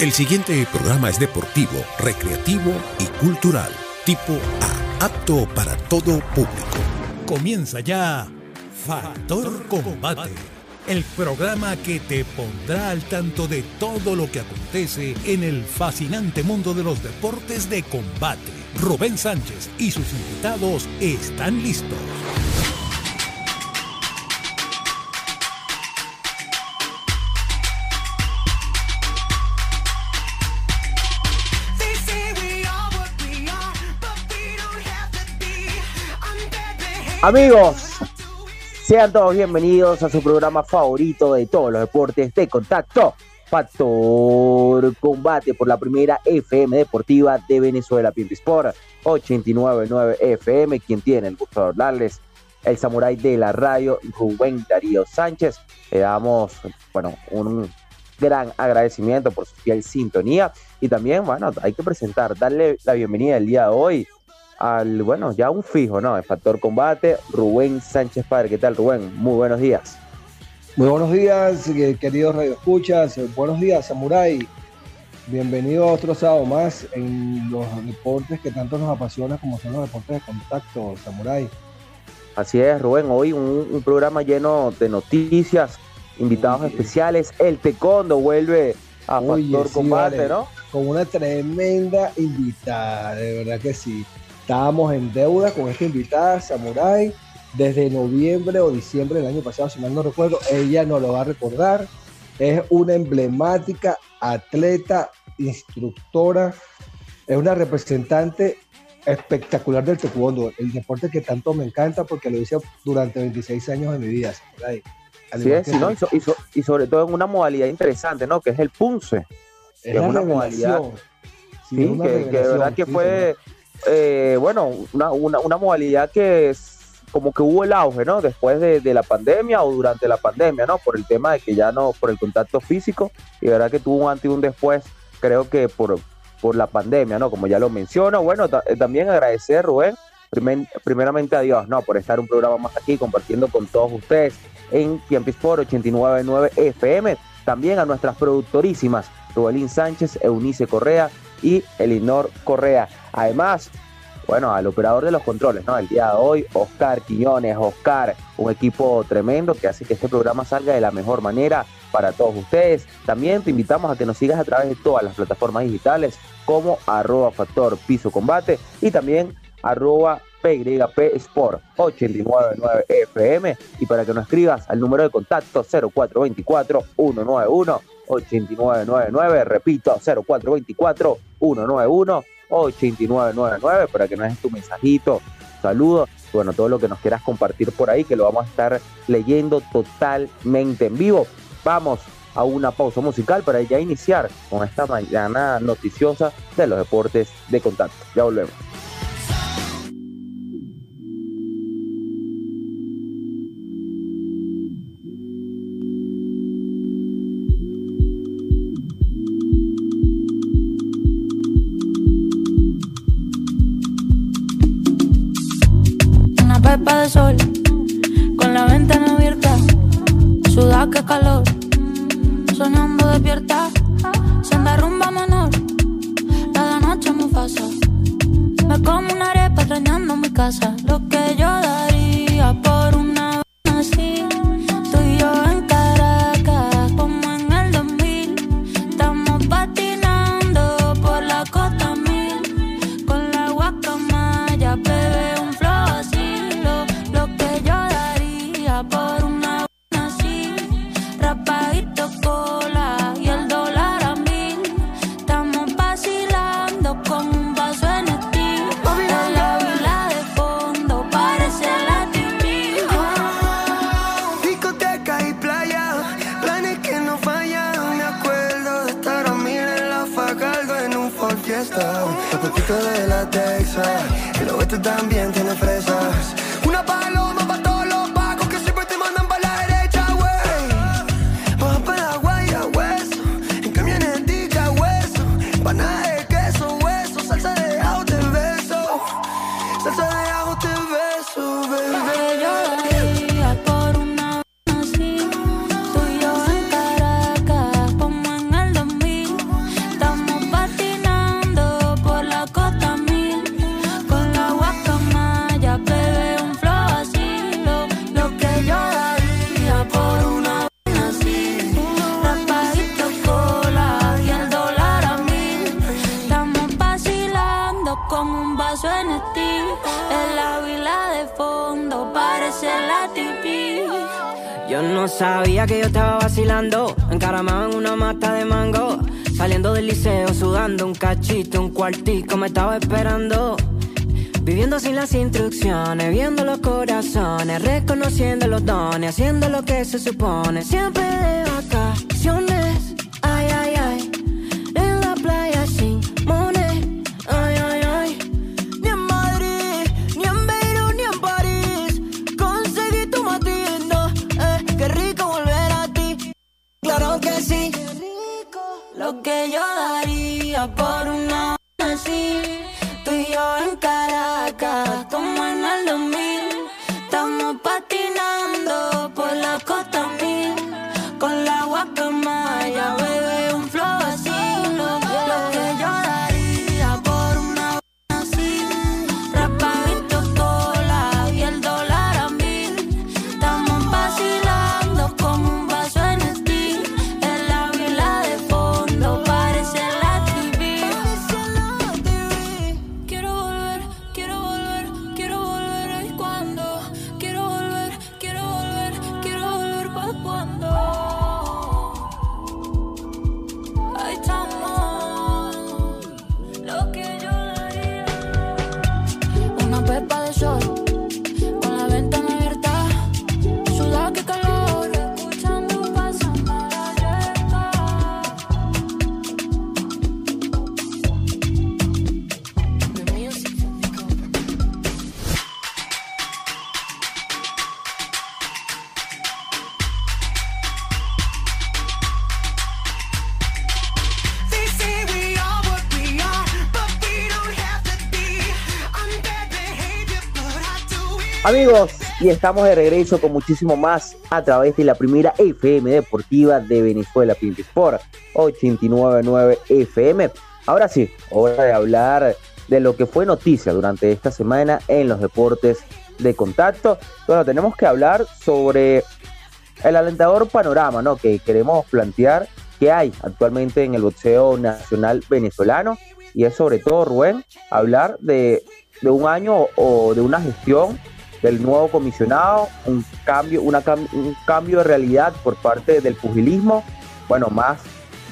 El siguiente programa es deportivo, recreativo y cultural, tipo A, apto para todo público. Comienza ya Factor Combate, el programa que te pondrá al tanto de todo lo que acontece en el fascinante mundo de los deportes de combate. Rubén Sánchez y sus invitados están listos. Amigos, sean todos bienvenidos a su programa favorito de todos los deportes de contacto, Factor Combate por la primera FM deportiva de Venezuela, Pimpi Sport 899 FM, quien tiene el gusto de hablarles, el samurái de la radio, Rubén Darío Sánchez. Le damos, bueno, un gran agradecimiento por su fiel sintonía y también, bueno, hay que presentar, darle la bienvenida el día de hoy al, bueno, ya un fijo, ¿no? El factor combate, Rubén Sánchez Padre. ¿Qué tal, Rubén? Muy buenos días. Muy buenos días, queridos radioescuchas. Buenos días, Samurai. Bienvenido a otro sábado más en los deportes que tanto nos apasionan como son los deportes de contacto, Samurai. Así es, Rubén. Hoy un, programa lleno de noticias, invitados especiales. El Tecondo vuelve a Factor Combate, ¿no? Con una tremenda invitada, de verdad que sí. Estábamos en deuda con esta invitada, Samurai, desde noviembre o diciembre del año pasado, si mal no recuerdo. Ella nos lo va a recordar. Es una emblemática atleta, instructora, es una representante espectacular del taekwondo, el deporte que tanto me encanta porque lo hice durante 26 años de mi vida. Samurai. Así es, y, sobre todo en una modalidad interesante, ¿no? Que es el punce. Es, una modalidad. Sí, que, de verdad que fue eh, bueno, una, una, modalidad que es como que hubo el auge, ¿no? Después de, la pandemia o durante la pandemia, ¿no? Por el tema de que ya no, por el contacto físico, y verdad que tuvo un antes y un después, creo que por, por la pandemia, ¿no? Como ya lo menciono, bueno, eh, también agradecer, Rubén, primeramente a Dios, ¿no? Por estar un programa más aquí compartiendo con todos ustedes en Tiempo Sport 899 FM, también a nuestras productorísimas, Rubelín Sánchez, Eunice Correa y Elinor Correa. Además, bueno, al operador de los controles, ¿no? El día de hoy, Oscar Quiñones, Oscar, un equipo tremendo que hace que este programa salga de la mejor manera para todos ustedes. También te invitamos a que nos sigas a través de todas las plataformas digitales como arroba factor piso combate y también arroba PYP Sport 899 FM y para que nos escribas al número de contacto 0424 191 8999, repito, 0424 191 8999 para que nos des tu mensajito, saludo, bueno, todo lo que nos quieras compartir por ahí, que lo vamos a estar leyendo totalmente en vivo. Vamos a una pausa musical para ya iniciar con esta mañana noticiosa de los deportes de contacto. Ya volvemos. Supone. Amigos, y estamos de regreso con muchísimo más a través de la primera FM deportiva de Venezuela, Pimp Sport 899 FM. Ahora sí, hora de hablar de lo que fue noticia durante esta semana en los deportes de contacto. Bueno, tenemos que hablar sobre el alentador panorama ¿no? que queremos plantear que hay actualmente en el boxeo nacional venezolano y es sobre todo, Rubén, hablar de, de un año o de una gestión del nuevo comisionado, un cambio, una un cambio de realidad por parte del pugilismo, bueno, más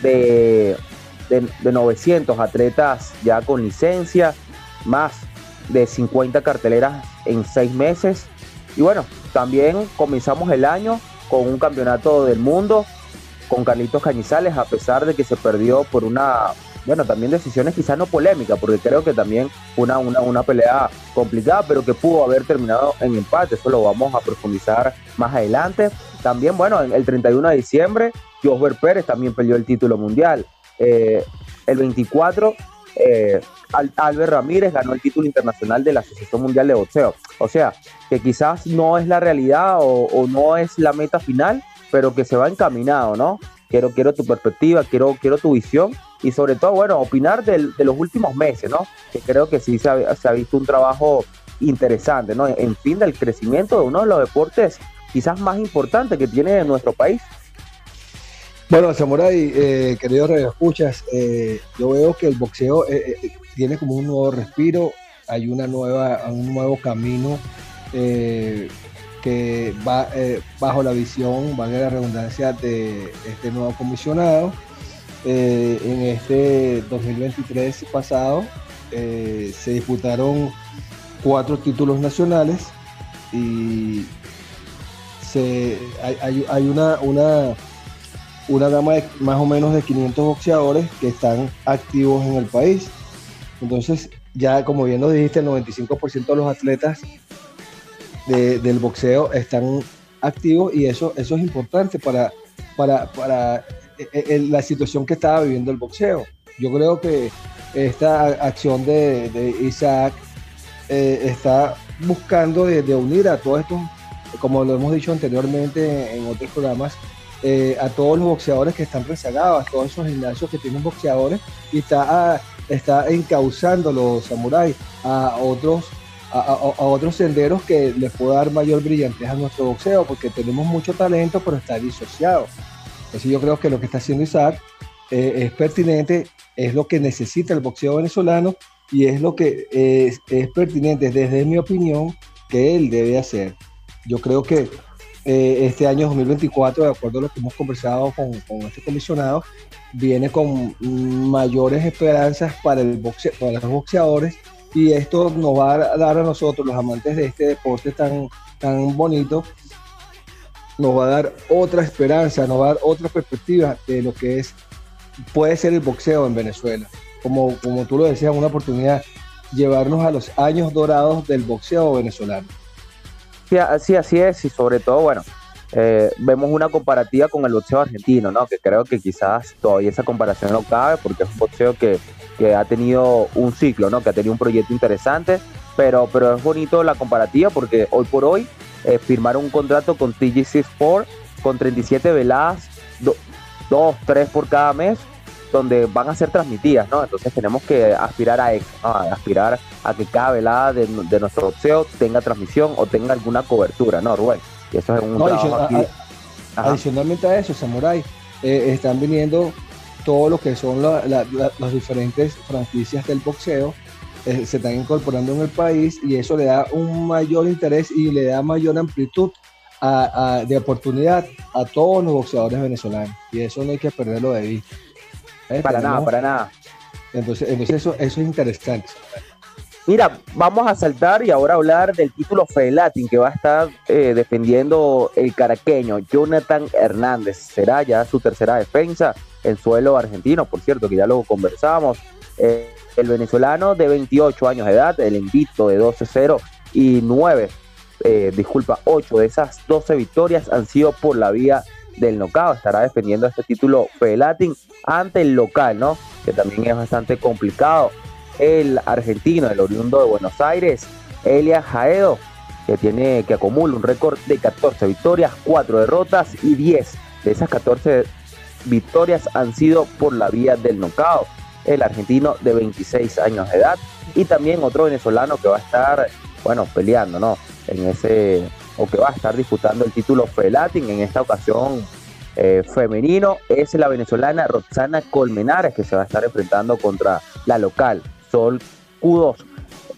de, de, de 900 atletas ya con licencia, más de 50 carteleras en seis meses. Y bueno, también comenzamos el año con un campeonato del mundo con Carlitos Cañizales, a pesar de que se perdió por una, bueno, también decisiones quizás no polémicas, porque creo que también una, una, una pelea complicada, pero que pudo haber terminado en empate. Eso lo vamos a profundizar más adelante. También, bueno, el 31 de diciembre, Josber Pérez también perdió el título mundial. Eh, el 24, eh, Al- Albert Ramírez ganó el título internacional de la Asociación Mundial de Boxeo. O sea, que quizás no es la realidad o, o no es la meta final, pero que se va encaminado, ¿no? Quiero, quiero tu perspectiva, quiero, quiero tu visión y sobre todo, bueno, opinar del- de los últimos meses, ¿no? Que creo que sí se ha, se ha visto un trabajo interesante, ¿no? En fin, del crecimiento de uno de los deportes quizás más importantes que tiene nuestro país. Bueno, Samurai, eh, queridos radioescuchas, eh, yo veo que el boxeo eh, eh, tiene como un nuevo respiro, hay una nueva, un nuevo camino que va bajo la visión, valga la redundancia, de este nuevo comisionado. Eh, en este 2023 pasado eh, se disputaron cuatro títulos nacionales y se, hay, hay- una, una, una gama de más o menos de 500 boxeadores que están activos en el país. Entonces, ya como bien lo dijiste, el 95% de los atletas de- del boxeo están activos y eso, eso es importante para, para, para la situación que estaba viviendo el boxeo. Yo creo que esta acción de, Isaac eh, está buscando de, unir a todos estos, como lo hemos dicho anteriormente en otros programas, eh, a todos los boxeadores que están rezagados, a todos esos gimnasios que tienen boxeadores y está, a- está encauzando los samuráis a otros a- a otros senderos que les pueda dar mayor brillantez a nuestro boxeo, porque tenemos mucho talento, pero está disociado. Entonces yo creo que lo que está haciendo Isaac eh, es pertinente, es lo que necesita el boxeo venezolano y es lo que es, pertinente desde mi opinión que él debe hacer. Yo creo que eh, este año 2024, de acuerdo a lo que hemos conversado con, con este comisionado, viene con mayores esperanzas para, el boxe- para los boxeadores y esto nos va a dar a nosotros, los amantes de este deporte tan, tan bonito, nos va a dar otra esperanza, nos va a dar otra perspectiva de lo que es, puede ser el boxeo en Venezuela. Como, como tú lo decías, una oportunidad, llevarnos a los años dorados del boxeo venezolano. Sí, así, es, y sobre todo, bueno, eh, vemos una comparativa con el boxeo argentino, ¿no? Que creo que quizás todavía esa comparación no cabe, porque es un boxeo que, que ha tenido un ciclo, ¿no? Que ha tenido un proyecto interesante, pero, pero es bonito la comparativa porque hoy por hoy eh, firmaron un contrato con TGC Sport con 37 veladas, do- dos, tres por cada mes, donde van a ser transmitidas, ¿no? Entonces tenemos que aspirar a eso, ¿no? A aspirar a que cada velada de, de nuestro boxeo tenga transmisión o tenga alguna cobertura, ¿no, Rubén? Y eso es un No, trabajo adicion- aquí. a- Ajá. Adicionalmente a eso, Samurai, eh, están viniendo todo lo que son la- la- la- las diferentes franquicias del boxeo, eh, se están incorporando en el país y eso le da un mayor interés y le da mayor amplitud a- a- de oportunidad a todos los boxeadores venezolanos. Y eso no hay que perderlo de vista. ¿Eh? Para nada, para nada. Entonces, entonces eso, eso es interesante. Mira, vamos a saltar y ahora hablar del título Felatin que va a estar eh, defendiendo el caraqueño Jonathan Hernández. Será ya su tercera defensa en suelo argentino, por cierto, que ya lo conversamos. Eh, el venezolano de 28 años de edad, el invicto de 12-0 y 9, eh, disculpa, 8 de esas 12 victorias han sido por la vía del knockout. Estará defendiendo este título Felatin ante el local, ¿no? Que también es bastante complicado el argentino, el oriundo de Buenos Aires, Elias Jaedo, que tiene que acumula un récord de 14 victorias, 4 derrotas y 10 de esas 14 victorias han sido por la vía del knockout. El argentino de 26 años de edad y también otro venezolano que va a estar, bueno, peleando, ¿no? En ese, o que va a estar disputando el título Felatin en esta ocasión eh, femenino es la venezolana Roxana Colmenares que se va a estar enfrentando contra la local Sol Q2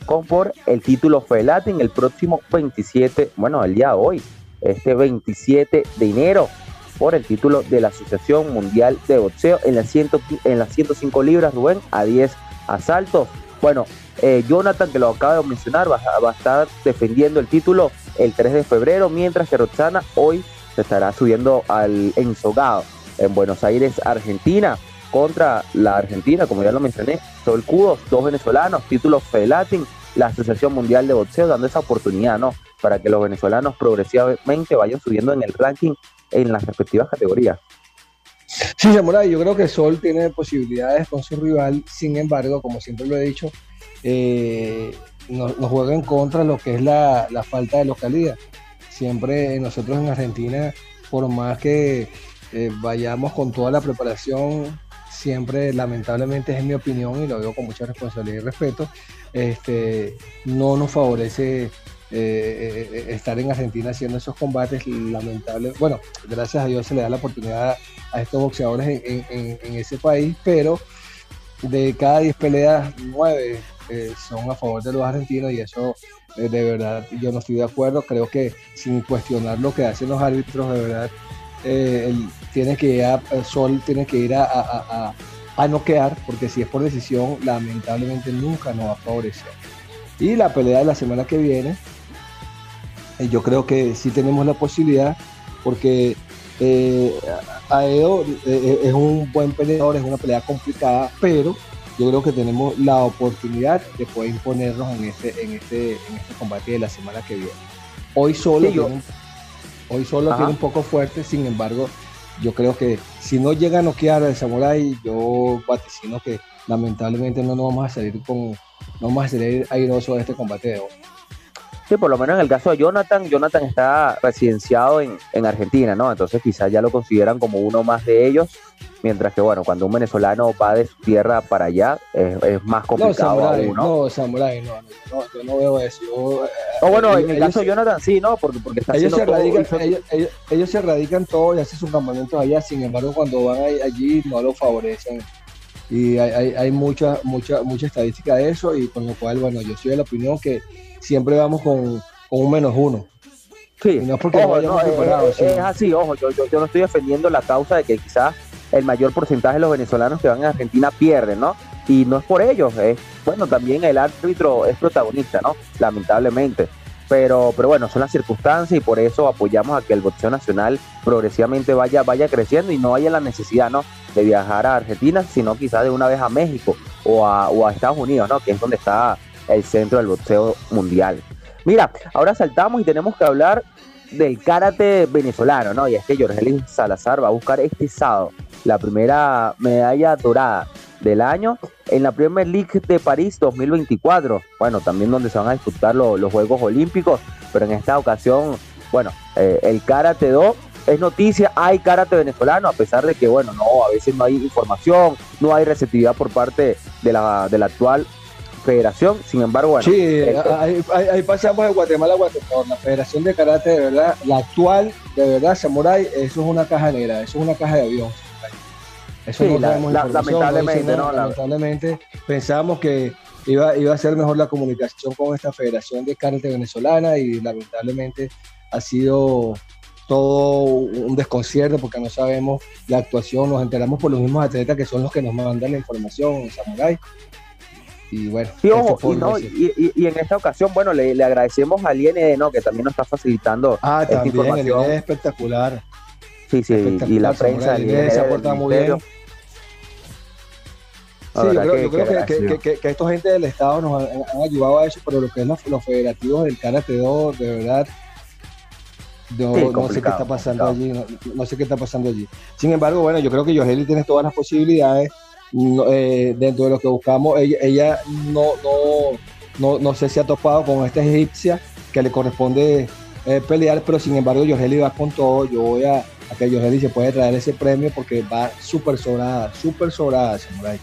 con por el título Felatin el próximo 27, bueno, el día de hoy, este 27 de enero por el título de la Asociación Mundial de Boxeo en las, 100 en las 105 libras, Rubén, a 10 asaltos. Bueno, eh, Jonathan, que lo acaba de mencionar, va a estar defendiendo el título el 3 de febrero, mientras que Roxana hoy se estará subiendo al ensogado en Buenos Aires, Argentina, contra la Argentina, como ya lo mencioné, Sol Cudos, dos venezolanos, título Felatin, la Asociación Mundial de Boxeo, dando esa oportunidad, ¿no? Para que los venezolanos progresivamente vayan subiendo en el ranking en las respectivas categorías. Sí, Samurai, yo creo que Sol tiene posibilidades con su rival, sin embargo, como siempre lo he dicho, eh, nos, juega en contra lo que es la, la falta de localidad. Siempre nosotros en Argentina, por más que eh, vayamos con toda la preparación, siempre, lamentablemente, es mi opinión y lo digo con mucha responsabilidad y respeto, este, no nos favorece eh, eh, estar en Argentina haciendo esos combates lamentables. Bueno, gracias a Dios se le da la oportunidad a estos boxeadores en, en- ese país, pero de cada 10 peleas, 9 son a favor de los argentinos y eso eh, de verdad yo no estoy de acuerdo. Creo que sin cuestionar lo que hacen los árbitros, de verdad, eh, tiene que ir a, Sol tiene que ir a, a, a- a- noquear, porque si es por decisión, lamentablemente nunca nos va a favorecer. Y la pelea de la semana que viene, eh, yo creo que sí tenemos la posibilidad, porque eh, Aedo eh, eh, es un buen peleador, es una pelea complicada, pero yo creo que tenemos la oportunidad de poder imponernos en este, en este, en este combate de la semana que viene. Hoy solo, Sí, yo- tiene, hoy solo Ajá. tiene un poco fuerte, sin embargo, yo creo que si no llega a noquear al Samurai, yo vaticino que lamentablemente no nos vamos a salir con, no vamos a salir airosos de este combate de hoy. Sí, por lo menos en el caso de Jonathan, Jonathan está residenciado en, en Argentina, ¿no? Entonces quizás ya lo consideran como uno más de ellos, mientras que, bueno, cuando un venezolano va de su tierra para allá, es, es más No, complicado Samurai, aún, ¿no? no, Samurai, no, no, no, yo no veo eso. Yo, eh, O bueno, en el caso de Jonathan sí, ¿no? Porque, porque está ellos haciendo se, todo, radican, ellos, ellos- ellos se radican todo y hacen sus campamentos allá, sin embargo, cuando van allí no lo favorecen y hay, hay, hay mucha, mucha, mucha estadística de eso y con lo cual, bueno, yo soy de la opinión que siempre vamos con, con un menos uno. Sí, Y no es porque ojo, no es, sí. es así, ojo, yo, yo, yo no estoy defendiendo la causa de que quizás el mayor porcentaje de los venezolanos que van a Argentina pierden, ¿no? Y no es por ellos, es, bueno, también el árbitro es protagonista, ¿no? Lamentablemente. Pero, pero bueno, son las circunstancias y por eso apoyamos a que el boxeo nacional progresivamente vaya, vaya creciendo y no haya la necesidad, ¿no? De viajar a Argentina, sino quizás de una vez a México o a, o a Estados Unidos, ¿no? Que es donde está el centro del boxeo mundial. Mira, ahora saltamos y tenemos que hablar del karate venezolano, ¿no? Y es que Jorgelis Salazar va a buscar este sábado la primera medalla dorada del año en la Premier League de París 2024. Bueno, también donde se van a disputar lo- los Juegos Olímpicos, pero en esta ocasión, bueno, eh, el karate do es noticia, hay karate venezolano, a pesar de que, bueno, no, a veces no hay información, no hay receptividad por parte de la, de la actual federación. Sin embargo, bueno, sí, el- ahí, ahí- ahí pasamos de Guatemala a Guatemala. La Federación de Karate, de verdad, la actual, de verdad, Samurai, eso es una caja negra, eso es una caja de avión. Eso Sí, no la- la- lamentablemente, nada, no, la- lamentablemente pensábamos que iba, iba a ser mejor la comunicación con esta Federación de Karate venezolana y lamentablemente ha sido todo un desconcierto porque no sabemos la actuación, nos enteramos por los mismos atletas que son los que nos mandan la información, Samurai. Y bueno, Sí, ojo, y, no, y, en esta ocasión, bueno, le, le agradecemos al IND, ¿no? Que también nos está facilitando Ah, esta también, el información. INE es espectacular. Sí, sí, y la prensa el INE se ha IND, portado muy bien. Sí, yo creo, que- yo creo que que, estos gente del Estado nos han, han ayudado a eso, pero lo que es los, los federativos del Karate Do, de verdad, no, Sí, no sé qué está pasando allí, no, no sé qué está pasando allí. Sin embargo, bueno, yo creo que Yogeli tiene todas las posibilidades. Eh, dentro de lo que buscamos, ella, ella no, no, no, no sé si ha topado con esta egipcia que le corresponde eh, pelear, pero sin embargo, Yogeli va con todo. Yo voy a, a que Yogeli se puede traer ese premio porque va súper sobrada, súper sobrada, Samurai.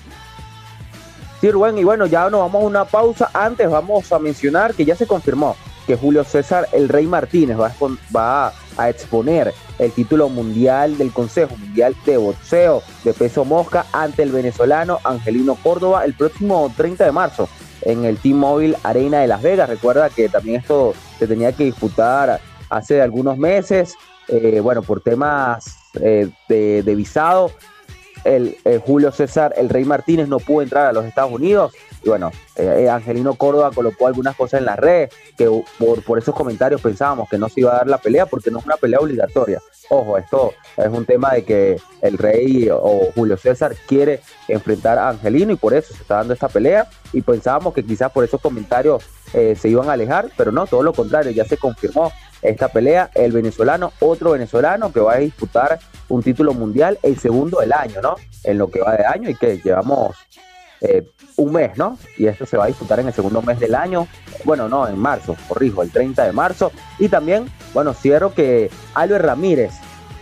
Sí, Rubén, y bueno, ya nos vamos a una pausa. Antes vamos a mencionar que ya se confirmó que Julio César El Rey Martínez va a, exponer el título mundial del Consejo Mundial de Boxeo de peso mosca ante el venezolano Angelino Córdoba el próximo 30 de marzo en el T-Mobile Arena de Las Vegas. Recuerda que también esto se tenía que disputar hace algunos meses, eh, bueno, por temas eh, de, visado el, eh, Julio César, el Rey Martínez, no pudo entrar a los Estados Unidos. Y bueno, eh, Angelino Córdoba colocó algunas cosas en las redes que por, por esos comentarios pensábamos que no se iba a dar la pelea porque no es una pelea obligatoria. Ojo, esto es un tema de que el Rey o Julio César quiere enfrentar a Angelino y por eso se está dando esta pelea. Y pensábamos que quizás por esos comentarios eh, se iban a alejar, pero no, todo lo contrario, ya se confirmó esta pelea. El venezolano, otro venezolano que va a disputar un título mundial, el segundo del año, ¿no? En lo que va de año y que llevamos eh, un mes, ¿no? Y esto se va a disputar en el segundo mes del año. Bueno, no, en marzo, corrijo, el 30 de marzo. Y también, bueno, cierro que Albert Ramírez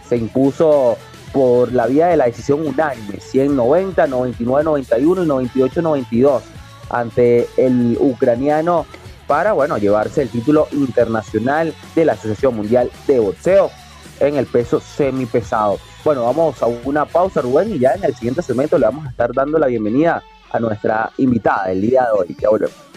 se impuso por la vía de la decisión unánime, 190, 99, 91 y 98, 92 ante el ucraniano para, bueno, llevarse el título internacional de la Asociación Mundial de Boxeo en el peso semipesado. Bueno, vamos a una pausa, Rubén, y ya en el siguiente segmento le vamos a estar dando la bienvenida a nuestra invitada del día de hoy. Ya.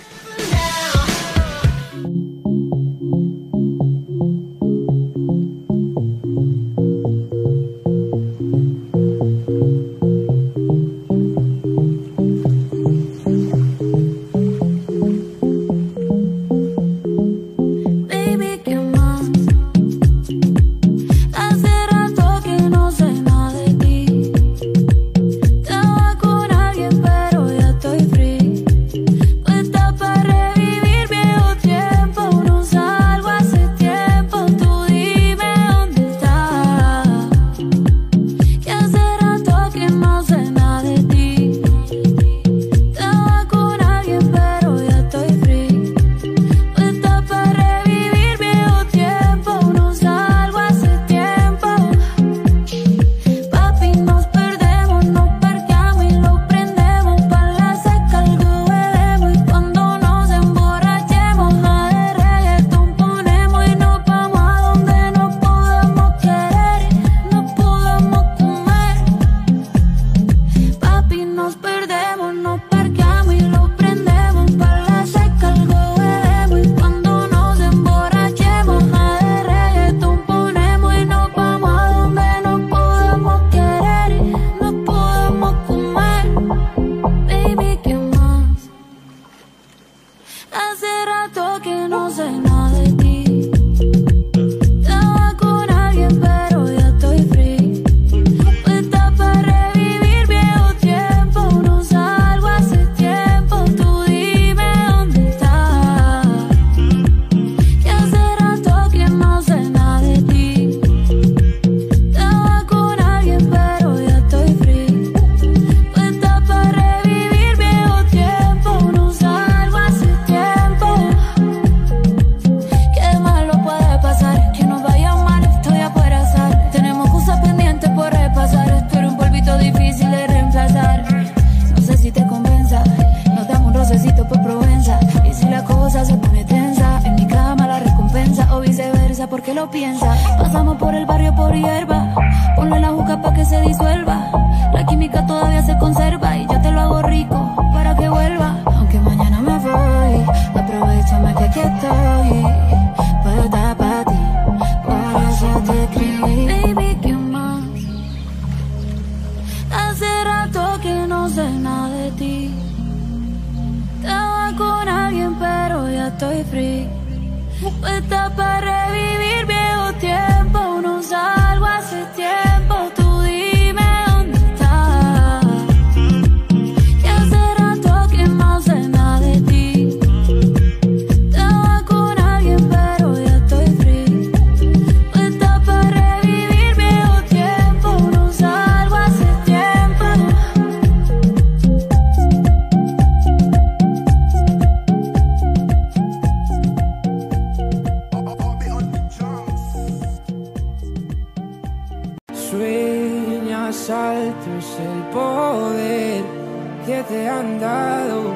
Que te han dado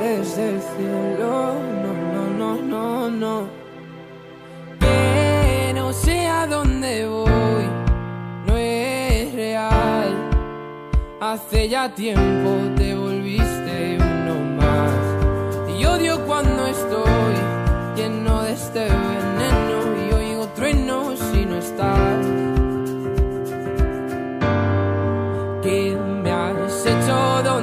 desde el cielo. No, no, no, no, no. Que no sé a dónde voy, no es real. Hace ya tiempo te volviste uno más. Y odio cuando estoy lleno de este veneno y oigo truenos si no estás.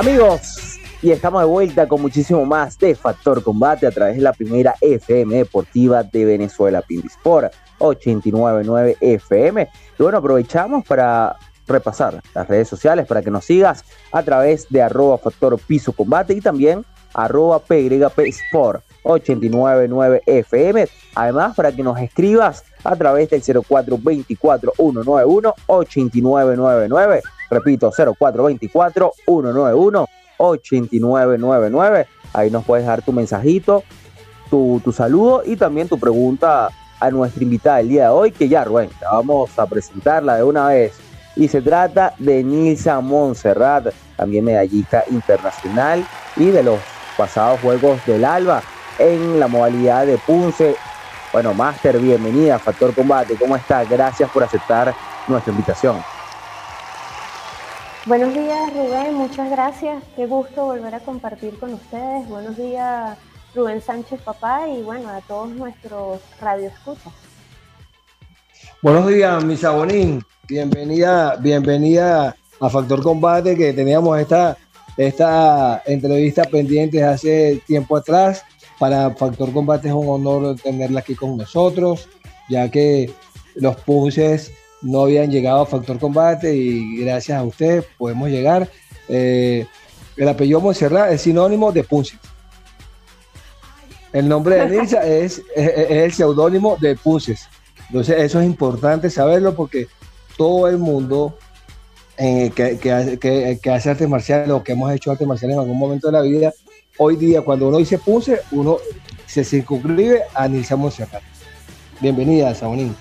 Amigos, y estamos de vuelta con muchísimo más de Factor Combate a través de la primera FM deportiva de Venezuela, Pindisport 899 FM. Y bueno, aprovechamos para repasar las redes sociales para que nos sigas a través de arroba Factor Piso Combate y también arroba Sport 899 FM. Además, para que nos escribas a través del 0424-191-8999. Repito, 0424-191-8999. Ahí nos puedes dar tu mensajito, tu, tu saludo y también tu pregunta a nuestra invitada del día de hoy, que ya, Rubén, vamos a presentarla de una vez. Y se trata de Nilsa Montserrat, también medallista internacional y de los pasados Juegos del Alba en la modalidad de Punce. Bueno, Master, bienvenida Factor Combate. ¿Cómo está? Gracias por aceptar nuestra invitación. Buenos días, Rubén. Muchas gracias. Qué gusto volver a compartir con ustedes. Buenos días, Rubén Sánchez, papá, y bueno, a todos nuestros radioescuchas. Buenos días, mi Sabonín. Bienvenida, bienvenida a Factor Combate, que teníamos esta, esta entrevista pendiente hace tiempo atrás. Para Factor Combate es un honor tenerla aquí con nosotros, ya que los punces no habían llegado a Factor Combate y gracias a usted podemos llegar. Eh, el apellido Monserrat es sinónimo de punce. El nombre de Nilsa es, es, es el seudónimo de punces. Entonces eso es importante saberlo porque todo el mundo eh, que, que hace- que- que hace artes marciales o que hemos hecho artes marciales en algún momento de la vida, hoy día cuando uno dice Punce, uno se circunscribe a Nilsa Monserrat. Bienvenida, Sabonín.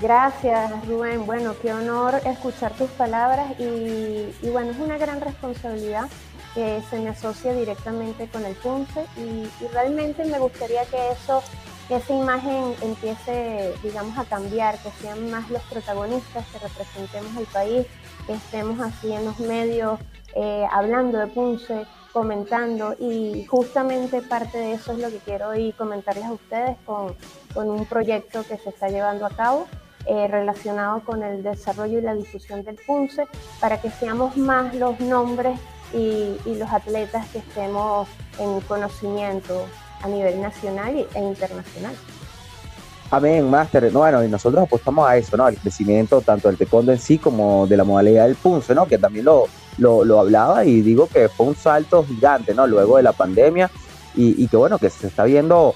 Gracias, Rubén. Bueno, qué honor escuchar tus palabras y, bueno, es una gran responsabilidad que se me asocia directamente con el PUNCE y, realmente me gustaría que eso, que esa imagen empiece, digamos, a cambiar, que sean más los protagonistas, que representemos al país, que estemos así en los medios eh, hablando de Punce, comentando y justamente parte de eso es lo que quiero hoy comentarles a ustedes con un proyecto que se está llevando a cabo eh, relacionado con el desarrollo y la difusión del PUNCE para que seamos más los nombres y, y los atletas que estemos en conocimiento a nivel nacional e internacional. Amén, Master. No, Bueno, y nosotros apostamos a eso, ¿no? Al crecimiento tanto del taekwondo en sí como de la modalidad del punce, ¿no? Que también lo, lo, lo hablaba y digo que fue un salto gigante, ¿no? Luego de la pandemia y, y que bueno, que se está viendo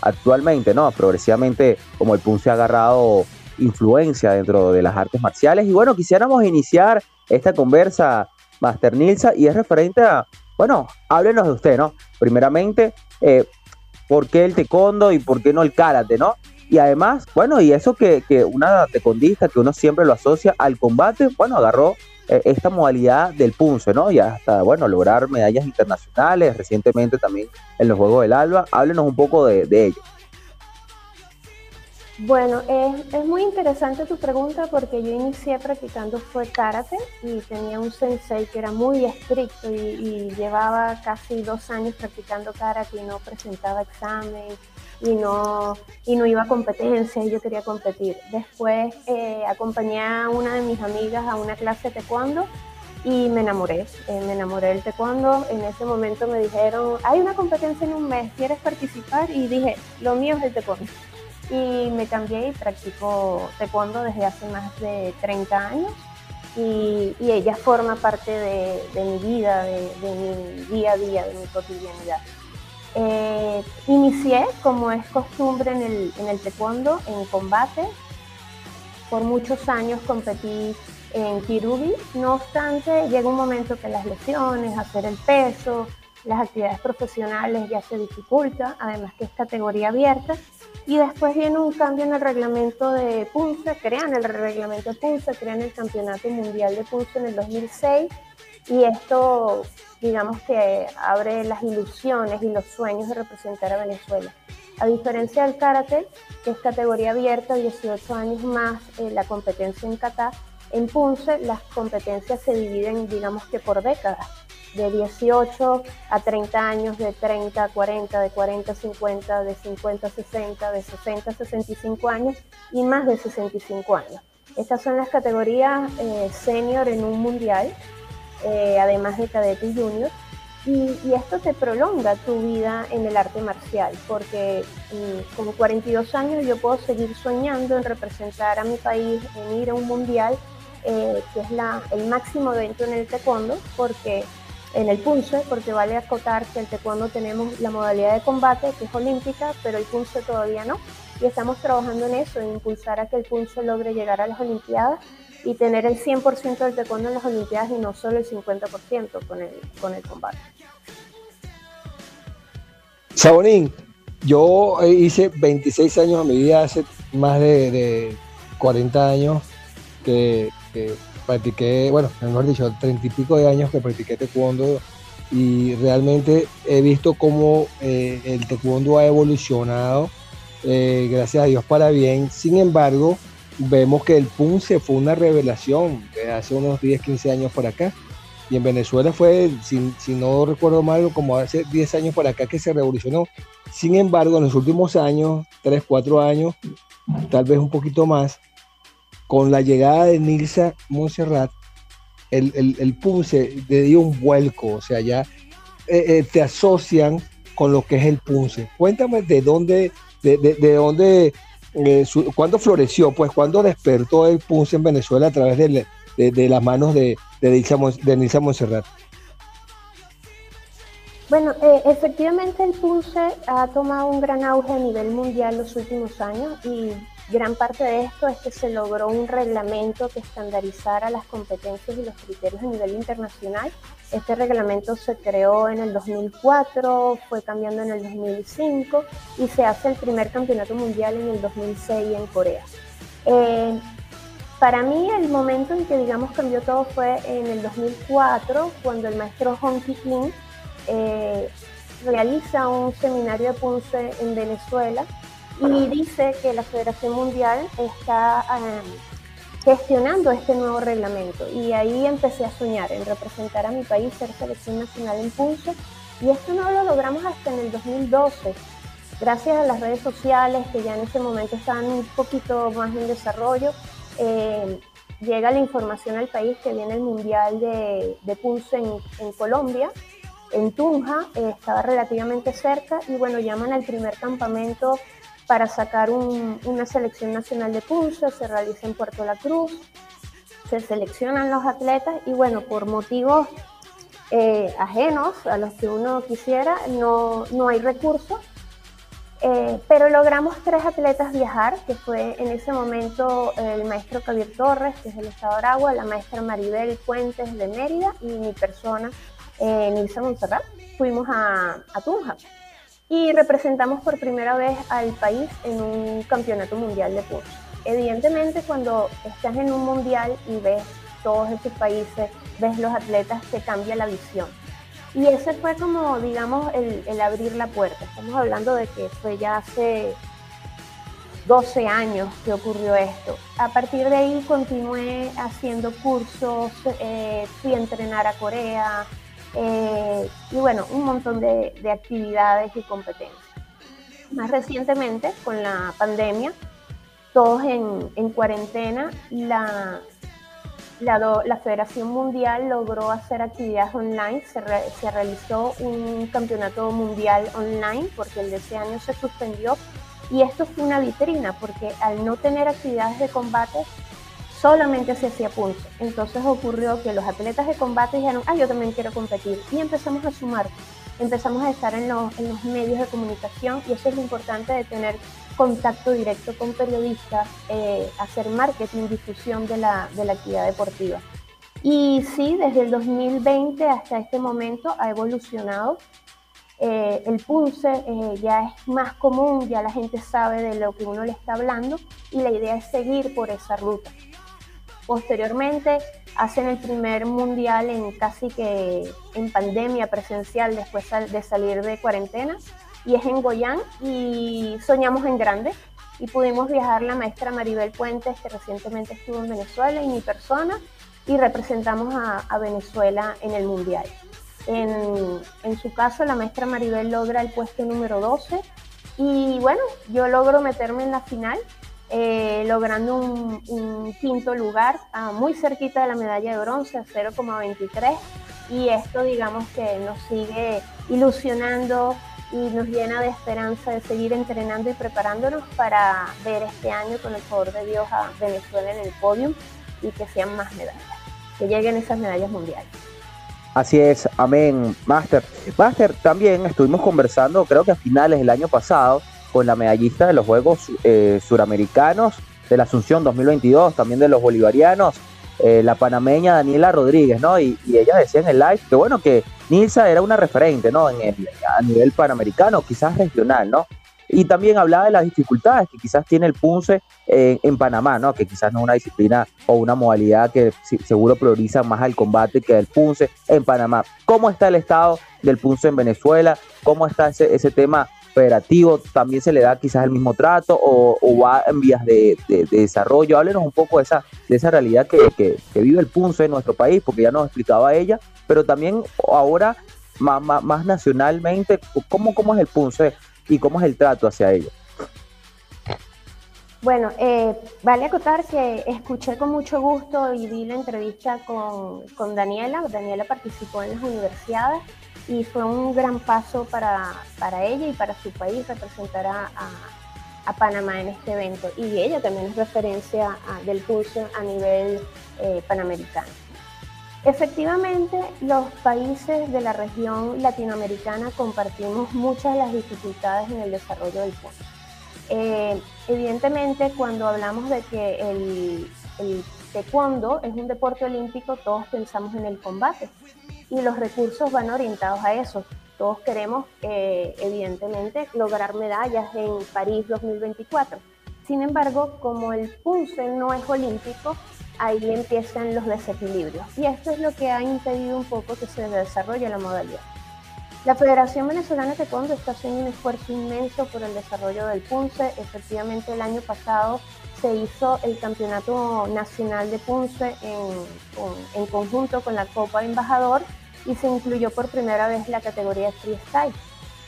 actualmente, ¿no? Progresivamente como el punce ha agarrado influencia dentro de las artes marciales. Y bueno, quisiéramos iniciar esta conversa, Master Nilsa, y es referente a, bueno, háblenos de usted, ¿no? Primeramente, eh, ¿por qué el taekwondo y por qué no el karate, ¿no? Y además, bueno, y eso que, que una tecondista que uno siempre lo asocia al combate, bueno, agarró eh, esta modalidad del punce, ¿no? Y hasta, bueno, lograr medallas internacionales, recientemente también en los Juegos del Alba. Háblenos un poco de, de ello. Bueno, es, muy interesante tu pregunta porque yo inicié practicando fue karate y tenía un sensei que era muy estricto y, llevaba casi dos años practicando karate y no presentaba examen y no, y no iba a competencia y yo quería competir. Después eh, acompañé a una de mis amigas a una clase de taekwondo y me enamoré, eh, me enamoré del taekwondo. En ese momento me dijeron, hay una competencia en un mes, ¿quieres participar? Y dije, lo mío es el taekwondo y me cambié y practico taekwondo desde hace más de 30 años y, y ella forma parte de, mi vida, de, de mi día a día, de mi cotidianidad. Eh, inicié, como es costumbre en el, en el taekwondo, en combate. Por muchos años competí en Kirubi, no obstante, llega un momento que las lesiones, hacer el peso, las actividades profesionales ya se dificulta, además que es categoría abierta. Y después viene un cambio en el reglamento de Punce, crean el reglamento de Punce, crean el Campeonato Mundial de Punce en el 2006 y esto, digamos que abre las ilusiones y los sueños de representar a Venezuela. A diferencia del karate, que es categoría abierta, 18 años más eh, la competencia en kata, en Punce las competencias se dividen, digamos que por décadas de 18 a 30 años, de 30 a 40, de 40 a 50, de 50 a 60, de 60 a 65 años y más de 65 años. Estas son las categorías eh, senior en un mundial, eh, además de cadete y junior. Y, y, esto te prolonga tu vida en el arte marcial, porque mm, con 42 años yo puedo seguir soñando en representar a mi país, en ir a un mundial, eh, que es la, el máximo evento en el taekwondo, porque en el punce, porque vale acotar que el taekwondo tenemos la modalidad de combate, que es olímpica, pero el punce todavía no. Y estamos trabajando en eso, en impulsar a que el punce logre llegar a las Olimpiadas y tener el 100% del taekwondo en las Olimpiadas y no solo el 50% con el, con el combate. Sabonín, yo hice 26 años de mi vida, hace más de, de 40 años que practiqué, bueno, mejor dicho, treinta y pico de años que practiqué taekwondo y realmente he visto cómo eh, el taekwondo ha evolucionado, eh, gracias a Dios para bien. Sin embargo, vemos que el Punce fue una revelación de hace unos 10, 15 años por acá. Y en Venezuela fue, si, si no recuerdo mal, como hace 10 años por acá que se revolucionó. Sin embargo, en los últimos años, 3, 4 años, tal vez un poquito más, con la llegada de Nilsa Montserrat, el, el, el Punce le dio un vuelco, o sea, ya eh, eh, te asocian con lo que es el Punce. Cuéntame de dónde, de, de, de dónde, eh, cuándo floreció, pues cuándo despertó el Punce en Venezuela a través de, de- las manos de, de Nilsa Montserrat. Bueno, eh, efectivamente el Punce ha tomado un gran auge a nivel mundial los últimos años y gran parte de esto es que se logró un reglamento que estandarizara las competencias y los criterios a nivel internacional. Este reglamento se creó en el 2004, fue cambiando en el 2005 y se hace el primer campeonato mundial en el 2006 en Corea. Eh, para mí el momento en que digamos cambió todo fue en el 2004 cuando el maestro Hong Ki Kim eh, realiza un seminario de Punce en Venezuela y dice que la Federación Mundial está eh, gestionando este nuevo reglamento. Y ahí empecé a soñar en representar a mi país, ser selección nacional en Punce. Y esto no lo logramos hasta en el 2012, gracias a las redes sociales que ya en ese momento estaban un poquito más en desarrollo. eh, llega la información al país que viene el Mundial de, de en, en Colombia en Tunja, eh, estaba relativamente cerca y bueno, llaman al primer campamento para sacar un- una selección nacional de Punce, se realiza en Puerto La Cruz, se seleccionan los atletas y bueno, por motivos eh, ajenos a los que uno quisiera, no, no hay recursos, eh, pero logramos tres atletas viajar, que fue en ese momento el maestro Javier Torres, que es del Estado de Aragua, la maestra Maribel Puentes de Mérida y mi persona, eh, Nilsa Montserrat. Fuimos a Tunja y representamos por primera vez al país en un campeonato mundial de punch. Evidentemente, cuando estás en un mundial y ves todos esos países, ves los atletas, te cambia la visión. Y ese fue como, digamos, el, el abrir la puerta. Estamos hablando de que fue ya hace 12 años que ocurrió esto. A partir de ahí continué haciendo cursos, eh, fui a entrenar a Corea eh, y bueno, un montón de, de actividades y competencias. Más recientemente, con la pandemia, todos en, en cuarentena, la, la, Federación Mundial logró hacer actividades online, se realizó un campeonato mundial online porque el de ese año se suspendió y esto fue una vitrina porque al no tener actividades de combate solamente se hacía punto. Entonces ocurrió que los atletas de combate dijeron, ah, yo también quiero competir y empezamos a sumar, empezamos a estar en los, medios de comunicación y eso es lo importante de tener contacto directo con periodistas, eh, hacer marketing, difusión de la, de la actividad deportiva. Y sí, desde el 2020 hasta este momento ha evolucionado. Eh, el punce eh, ya es más común, ya la gente sabe de lo que uno le está hablando y la idea es seguir por esa ruta. Posteriormente hacen el primer mundial en casi que en pandemia presencial después de salir de cuarentena. Y es en Goyán y soñamos en grande. Y pudimos viajar la maestra Maribel Puentes que recientemente estuvo en Venezuela y mi persona y representamos a, a Venezuela en el mundial. En, en su caso la maestra Maribel logra el puesto número 12 y bueno, yo logro meterme en la final eh, logrando un, un quinto lugar, ah, muy cerquita de la medalla de bronce, a 0,23. Y esto, digamos que nos sigue ilusionando y nos llena de esperanza de seguir entrenando y preparándonos para ver este año, con el favor de Dios, a Venezuela en el podium y que sean más medallas, que lleguen esas medallas mundiales. Así es, amén, Master. Master, también estuvimos conversando, creo que a finales del año pasado, con la medallista de los Juegos eh, Suramericanos de la Asunción 2022, también de los bolivarianos, eh, la panameña Daniela Rodríguez, ¿no? Y, ella decía en el live que, bueno, que Nilsa era una referente, ¿no? En el- a nivel panamericano, quizás regional, ¿no? Y también hablaba de las dificultades que quizás tiene el punce en, en Panamá, ¿no? Que quizás no es una disciplina o una modalidad que seguro prioriza más al combate que el punce en Panamá. ¿Cómo está el estado del punce en Venezuela? ¿Cómo está ese tema federativo? ¿También se le da quizás el mismo trato o, va en vías de, de- de desarrollo? Háblenos un poco de esa, de esa realidad que, que- vive el punce en nuestro país, porque ya nos explicaba ella, pero también ahora más, más, nacionalmente, ¿cómo, ¿cómo es el punce y cómo es el trato hacia ellos? Bueno, eh, vale acotar que escuché con mucho gusto y vi la entrevista con, con Daniela. Daniela participó en las universidades y fue un gran paso para, para ella y para su país representar a, a- Panamá en este evento. Y ella también es referencia a- del pulso a nivel eh, panamericano. Efectivamente, los países de la región latinoamericana compartimos muchas de las dificultades en el desarrollo del pulso. Eh, evidentemente, cuando hablamos de que el, el taekwondo es un deporte olímpico, todos pensamos en el combate y los recursos van orientados a eso. Todos queremos, eh, evidentemente, lograr medallas en París 2024. Sin embargo, como el punce no es olímpico, ahí empiezan los desequilibrios. Y esto es lo que ha impedido un poco que se desarrolle la modalidad. La Federación Venezolana de Taekwondo está haciendo un esfuerzo inmenso por el desarrollo del punce. Efectivamente, el año pasado se hizo el Campeonato Nacional de Punce en, en conjunto con la Copa Embajador y se incluyó por primera vez la categoría freestyle.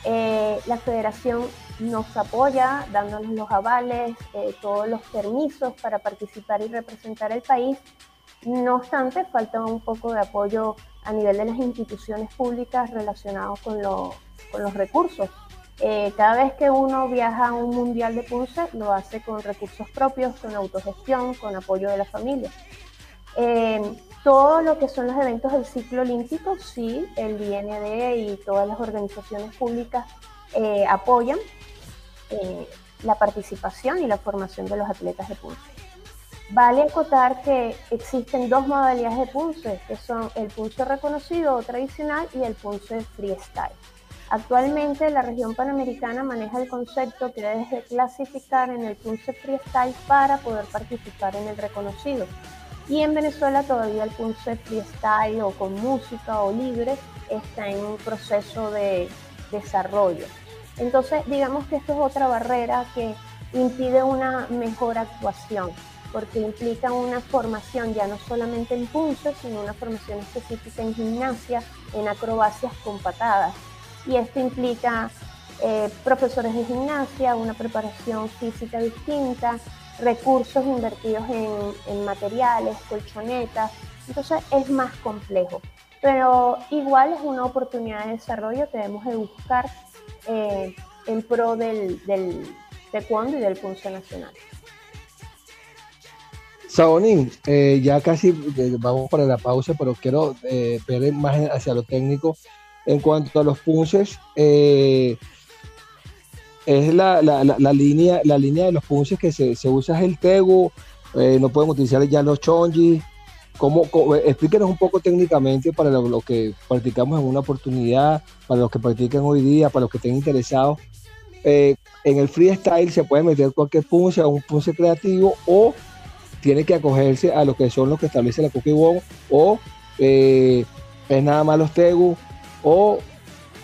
Eh, la federación nos apoya dándonos los avales, eh, todos los permisos para participar y representar el país. No obstante, falta un poco de apoyo a nivel de las instituciones públicas relacionados con, con los recursos. Eh, cada vez que uno viaja a un mundial de punce, lo hace con recursos propios, con autogestión, con apoyo de la familia. Eh, todo lo que son los eventos del ciclo olímpico, sí, el IND y todas las organizaciones públicas eh, apoyan eh, la participación y la formación de los atletas de punce. Vale acotar que existen dos modalidades de punce, que son el punce reconocido o tradicional y el punce freestyle. Actualmente la región panamericana maneja el concepto que debes de clasificar en el punce freestyle para poder participar en el reconocido. Y en Venezuela todavía el punce freestyle o con música o libre está en un proceso de desarrollo. Entonces, digamos que esto es otra barrera que impide una mejor actuación, porque implica una formación ya no solamente en punce, sino una formación específica en gimnasia, en acrobacias con patadas. Y esto implica eh, profesores de gimnasia, una preparación física distinta, recursos invertidos en, en materiales, colchonetas. Entonces es más complejo. Pero igual es una oportunidad de desarrollo que debemos de buscar eh, en pro del, del taekwondo y del punce nacional. Sabonín, eh, ya casi eh, vamos para la pausa, pero quiero eh, ver más hacia lo técnico. En cuanto a los punces, eh, es la, la- línea, la línea de los punces que se, se usa es el Tegu, eh, no pueden utilizar ya los chonji. ¿Cómo, cómo- explíquenos un poco técnicamente para lo, que practicamos en una oportunidad, para los que practican hoy día, para los que estén interesados. Eh, en el freestyle se puede meter cualquier punce, un punce creativo o tiene que acogerse a lo que son los que establece la Cookie Bomb o eh, es nada más los Tegu o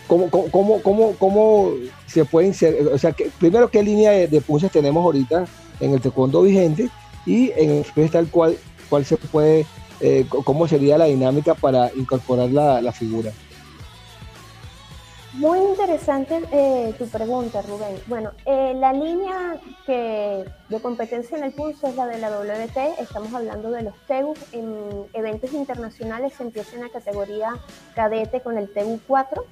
cómo, cómo, cómo, cómo, se puede inserir, o sea, que, primero qué línea de, de punces tenemos ahorita en el taekwondo vigente y en el freestyle cuál, cuál se puede, eh, cómo sería la dinámica para incorporar la, la figura. Muy interesante eh, tu pregunta, Rubén. Bueno, eh, la línea que, de competencia en el pulso es la de la WT. Estamos hablando de los TEGUs. En eventos internacionales se empieza en la categoría cadete con el TEGU 4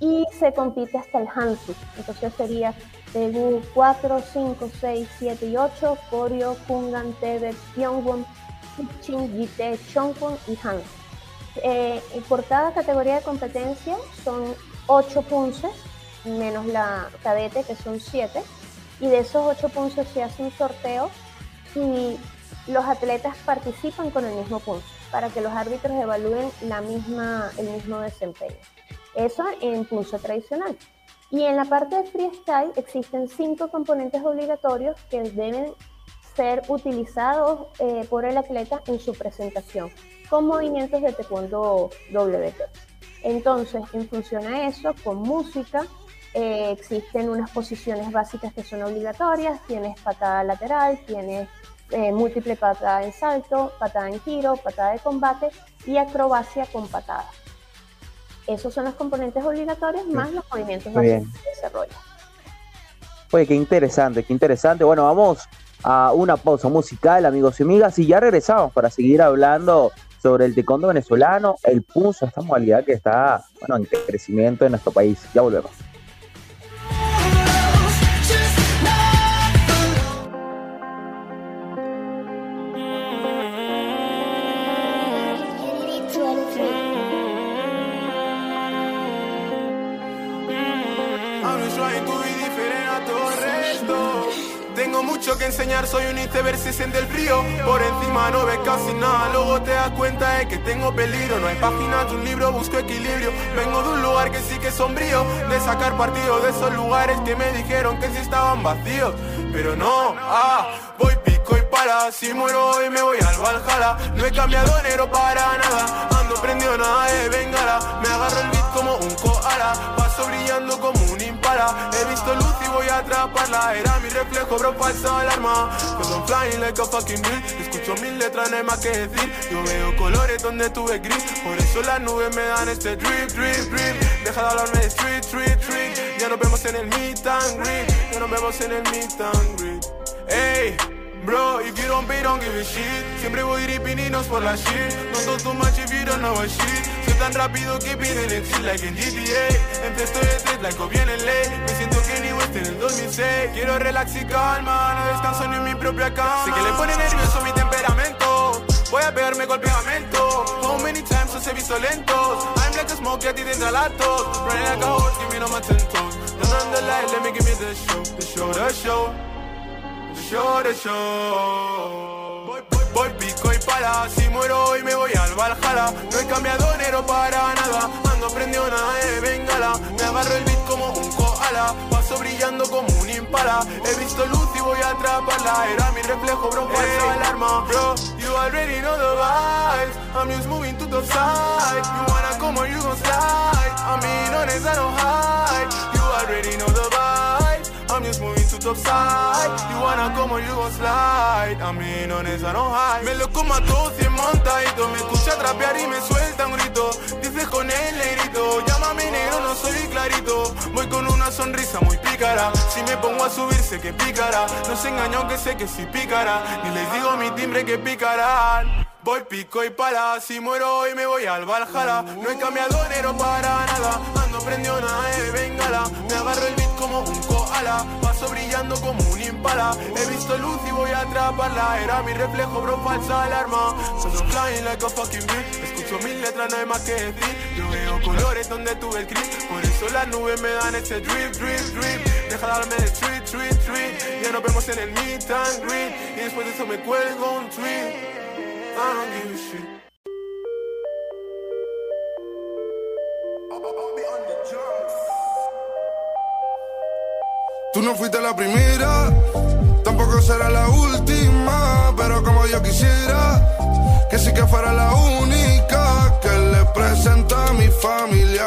y se compite hasta el Hansu. Entonces sería TEGU 4, 5, 6, 7 y 8, Koryo, Kungan, Tebet, Pyongwon, Kichin, Jite, Chongwon y Hansu. Eh, por cada categoría de competencia son 8 punces, menos la cadete que son 7, y de esos 8 punces se hace un sorteo y los atletas participan con el mismo punce para que los árbitros evalúen la misma, el mismo desempeño. Eso en punce tradicional. Y en la parte de freestyle existen cinco componentes obligatorios que deben ser utilizados eh, por el atleta en su presentación, con movimientos de taekwondo WT. Entonces, en función a eso, con música, eh, existen unas posiciones básicas que son obligatorias, tienes patada lateral, tienes eh, múltiple patada en salto, patada en giro, patada de combate y acrobacia con patada. Esos son los componentes obligatorios más los movimientos básicos que desarrolla. Oye, qué interesante, qué interesante. Bueno, vamos a una pausa musical, amigos y amigas, y ya regresamos para seguir hablando sobre el taekwondo venezolano, el pulso, esta modalidad que está, bueno, en crecimiento en nuestro país. Ya volvemos. Soy un iceberg, se siente el frío. Por encima no ves casi nada, luego te das cuenta de que tengo peligro. No hay páginas de un libro, busco equilibrio. Vengo de un lugar que sí que es sombrío, de sacar partido de esos lugares que me dijeron que sí estaban vacíos. Pero no, ah, voy pico y para. Si muero hoy me voy al Valhalla. No he cambiado enero para nada, ando prendido nada de bengala. Me agarro el beat como un koala, paso brillando como un He visto luz y voy a atraparla. Era mi reflejo, bro, falsa alarma. Cause I'm flying like a fucking bee. Escucho mil letras, no hay más que decir. Yo veo colores donde tuve gris. Por eso las nubes me dan este drip, drip, drip. Deja de hablarme de street, street, street. Ya nos vemos en el meet and greet. Ya nos vemos en el meet and greet. Ey. Bro, if you don't pay, don't give a shit. Siempre voy ripininos por la shit. No talk too much if you don't know a shit. Tan rápido que piden el shit like en GTA. Empiezo de tres, like bien en ley. Me siento Kenny West en el 2006. Quiero relax y calma, no descanso ni en mi propia cama. Sé que le pone nervioso mi temperamento. Voy a pegarme con pegamento. How many times os he visto lentos? I'm like a smoke, a ti te entra la tos. Running like a horse, give me no más ten toes. On the light, let me give me the show. The show, the show. The show, the show. Voy, pico y pala. Si muero hoy me voy al Valhalla. No he cambiado enero para nada. Ando prendido nada de bengala. Me agarro el beat como un koala. Paso brillando como un impala. He visto luz y voy a atraparla. Era mi reflejo, bro, falsa alarma. Bro, you already know the vibes. I'm just moving to the side. You wanna come or you gon' slide. I mean, honest, I don't hide. You already know the vibes. I'm just moving You wanna come or you gon' slide. Mean, honest, I don't hide. Me lo como a todos y montadito. Me escucha trapear y me suelta un grito. Dices con el negrito. Llámame negro, no soy clarito. Voy con una sonrisa muy pícara. Si me pongo a subir, sé que picará. No se engañó que sé que sí picará. Ni les digo mi timbre que picarán. Voy pico y pala, si muero hoy me voy al Valhalla. No he cambiado enero para nada, ando prendido nada de bengala. Me agarro el beat como un koala, paso brillando como un impala. He visto luz y voy a atraparla, era mi reflejo bro, falsa alarma. So I'm flying like a fucking bee, escucho mil letras, no hay más que decir. Yo veo colores donde tuve el gris, por eso las nubes me dan ese drip, drip, drip. Deja de darme de street, street, street Ya nos vemos en el meet and greet Y después de eso me cuelgo un tweet Tú no fuiste la primera, tampoco será la última, pero como yo quisiera, que sí que fuera la única que le presenta a mi familia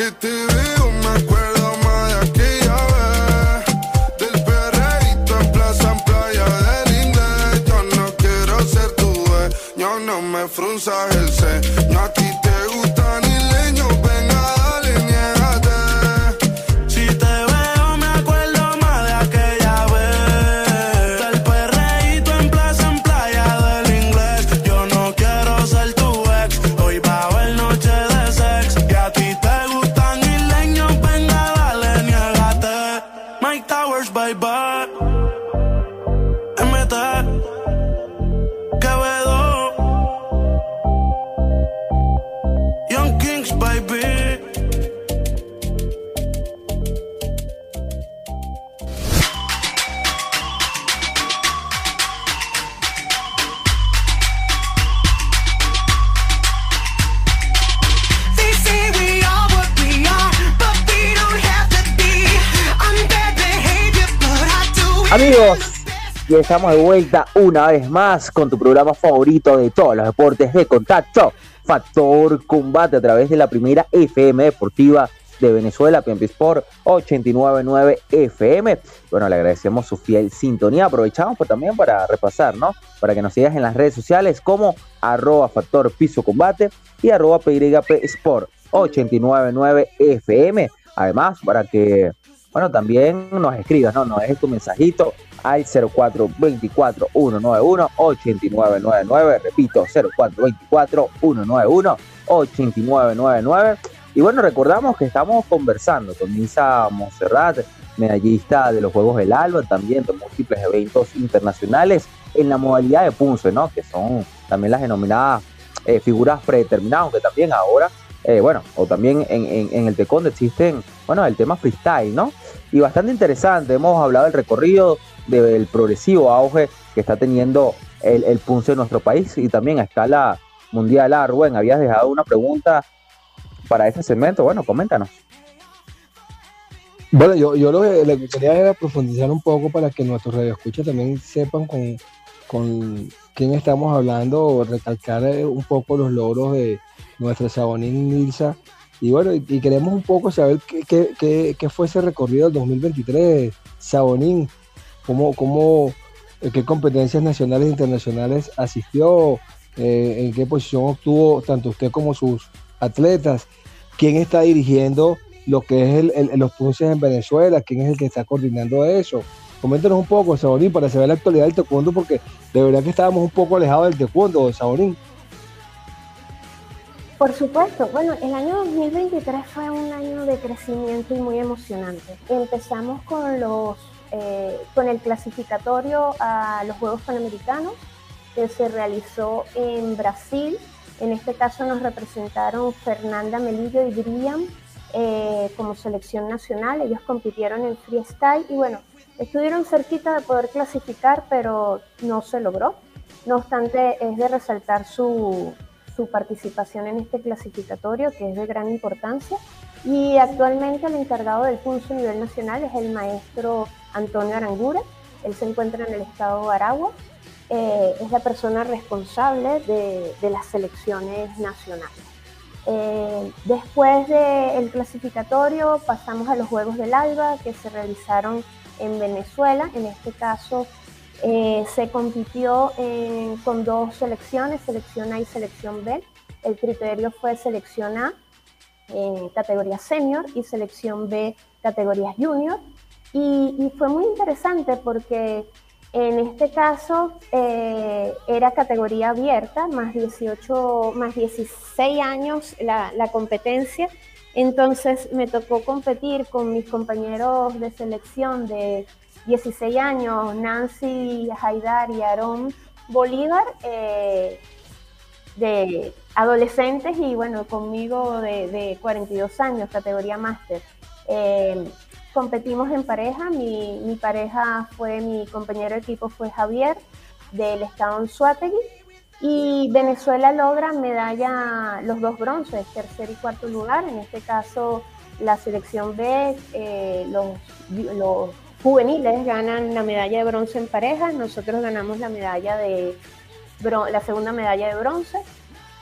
Que te veo me acuerdo más de aquella vez. Del perreíto en plaza, en playa del inglés. Yo no quiero ser tu dueño, no me frunzas estamos de vuelta una vez más con tu programa favorito de todos los deportes de contacto, Factor Combate a través de la primera FM deportiva de Venezuela, PMP Sport 899 FM. Bueno, le agradecemos su fiel sintonía. Aprovechamos pues, también para repasar, ¿no? Para que nos sigas en las redes sociales como arroba Factor Piso Combate y arroba PYP Sport 899 FM. Además, para que, bueno, también nos escribas, ¿no? Nos dejes tu mensajito al 0424-191-8999. Repito, 0424-191-8999. Y bueno, recordamos que estamos conversando con Misa Monserrat, medallista de los Juegos del Alba, también de múltiples eventos internacionales en la modalidad de Punce, ¿no? Que son también las denominadas eh, figuras predeterminadas, aunque también ahora, eh, bueno, o también en, en, en el taekwondo existen, bueno, el tema freestyle, ¿no? Y bastante interesante, hemos hablado del recorrido, del progresivo auge que está teniendo el, el Punce en nuestro país y también a escala mundial. Ah, Rubén, habías dejado una pregunta para ese segmento, bueno, coméntanos. Bueno, yo, yo lo, que, lo que quería era profundizar un poco para que nuestros radioescuchas también sepan con, con quién estamos hablando, o recalcar eh, un poco los logros de nuestra Sabonín Nilsa. Y bueno, y, queremos un poco saber qué, qué, qué, fue ese recorrido del 2023, Sabonín, cómo, cómo, eh, qué competencias nacionales e internacionales asistió, eh, en qué posición obtuvo tanto usted como sus atletas, quién está dirigiendo lo que es el, el- los punces en Venezuela, quién es el que está coordinando eso. Coméntenos un poco, Sabonín, para saber la actualidad del taekwondo, porque de verdad que estábamos un poco alejados del taekwondo, Sabonín. Por supuesto, bueno, el año 2023 fue un año de crecimiento y muy emocionante. Empezamos con los eh, con el clasificatorio a los Juegos Panamericanos que se realizó en Brasil. En este caso nos representaron Fernanda Melillo y Brian eh, como selección nacional. Ellos compitieron en freestyle y bueno, estuvieron cerquita de poder clasificar, pero no se logró. No obstante, es de resaltar su, su participación en este clasificatorio, que es de gran importancia. Y actualmente el encargado del punto a nivel nacional es el maestro Antonio Arangura. Él se encuentra en el estado de Aragua. eh, es la persona responsable de, de las selecciones nacionales. Eh, después del clasificatorio pasamos a los Juegos del Alba que se realizaron en Venezuela. En este caso eh, se compitió en- con dos selecciones, selección A y selección B. El criterio fue selección A en categoría senior y selección B categoría junior. Y, fue muy interesante porque en este caso eh, era categoría abierta, más 18, más 16 años la competencia. Entonces me tocó competir con mis compañeros de selección de 16 años, Nancy Haidar y Aarón Bolívar, eh, de adolescentes y bueno, conmigo de, de 42 años, categoría máster. Eh, competimos en pareja, mi, mi pareja fue, mi compañero de equipo fue Javier del estado Anzuategui y Venezuela logra medalla, los dos bronces, tercer y cuarto lugar, en este caso la selección B, eh, los, los juveniles ganan la medalla de bronce en pareja, nosotros ganamos la medalla de la segunda medalla de bronce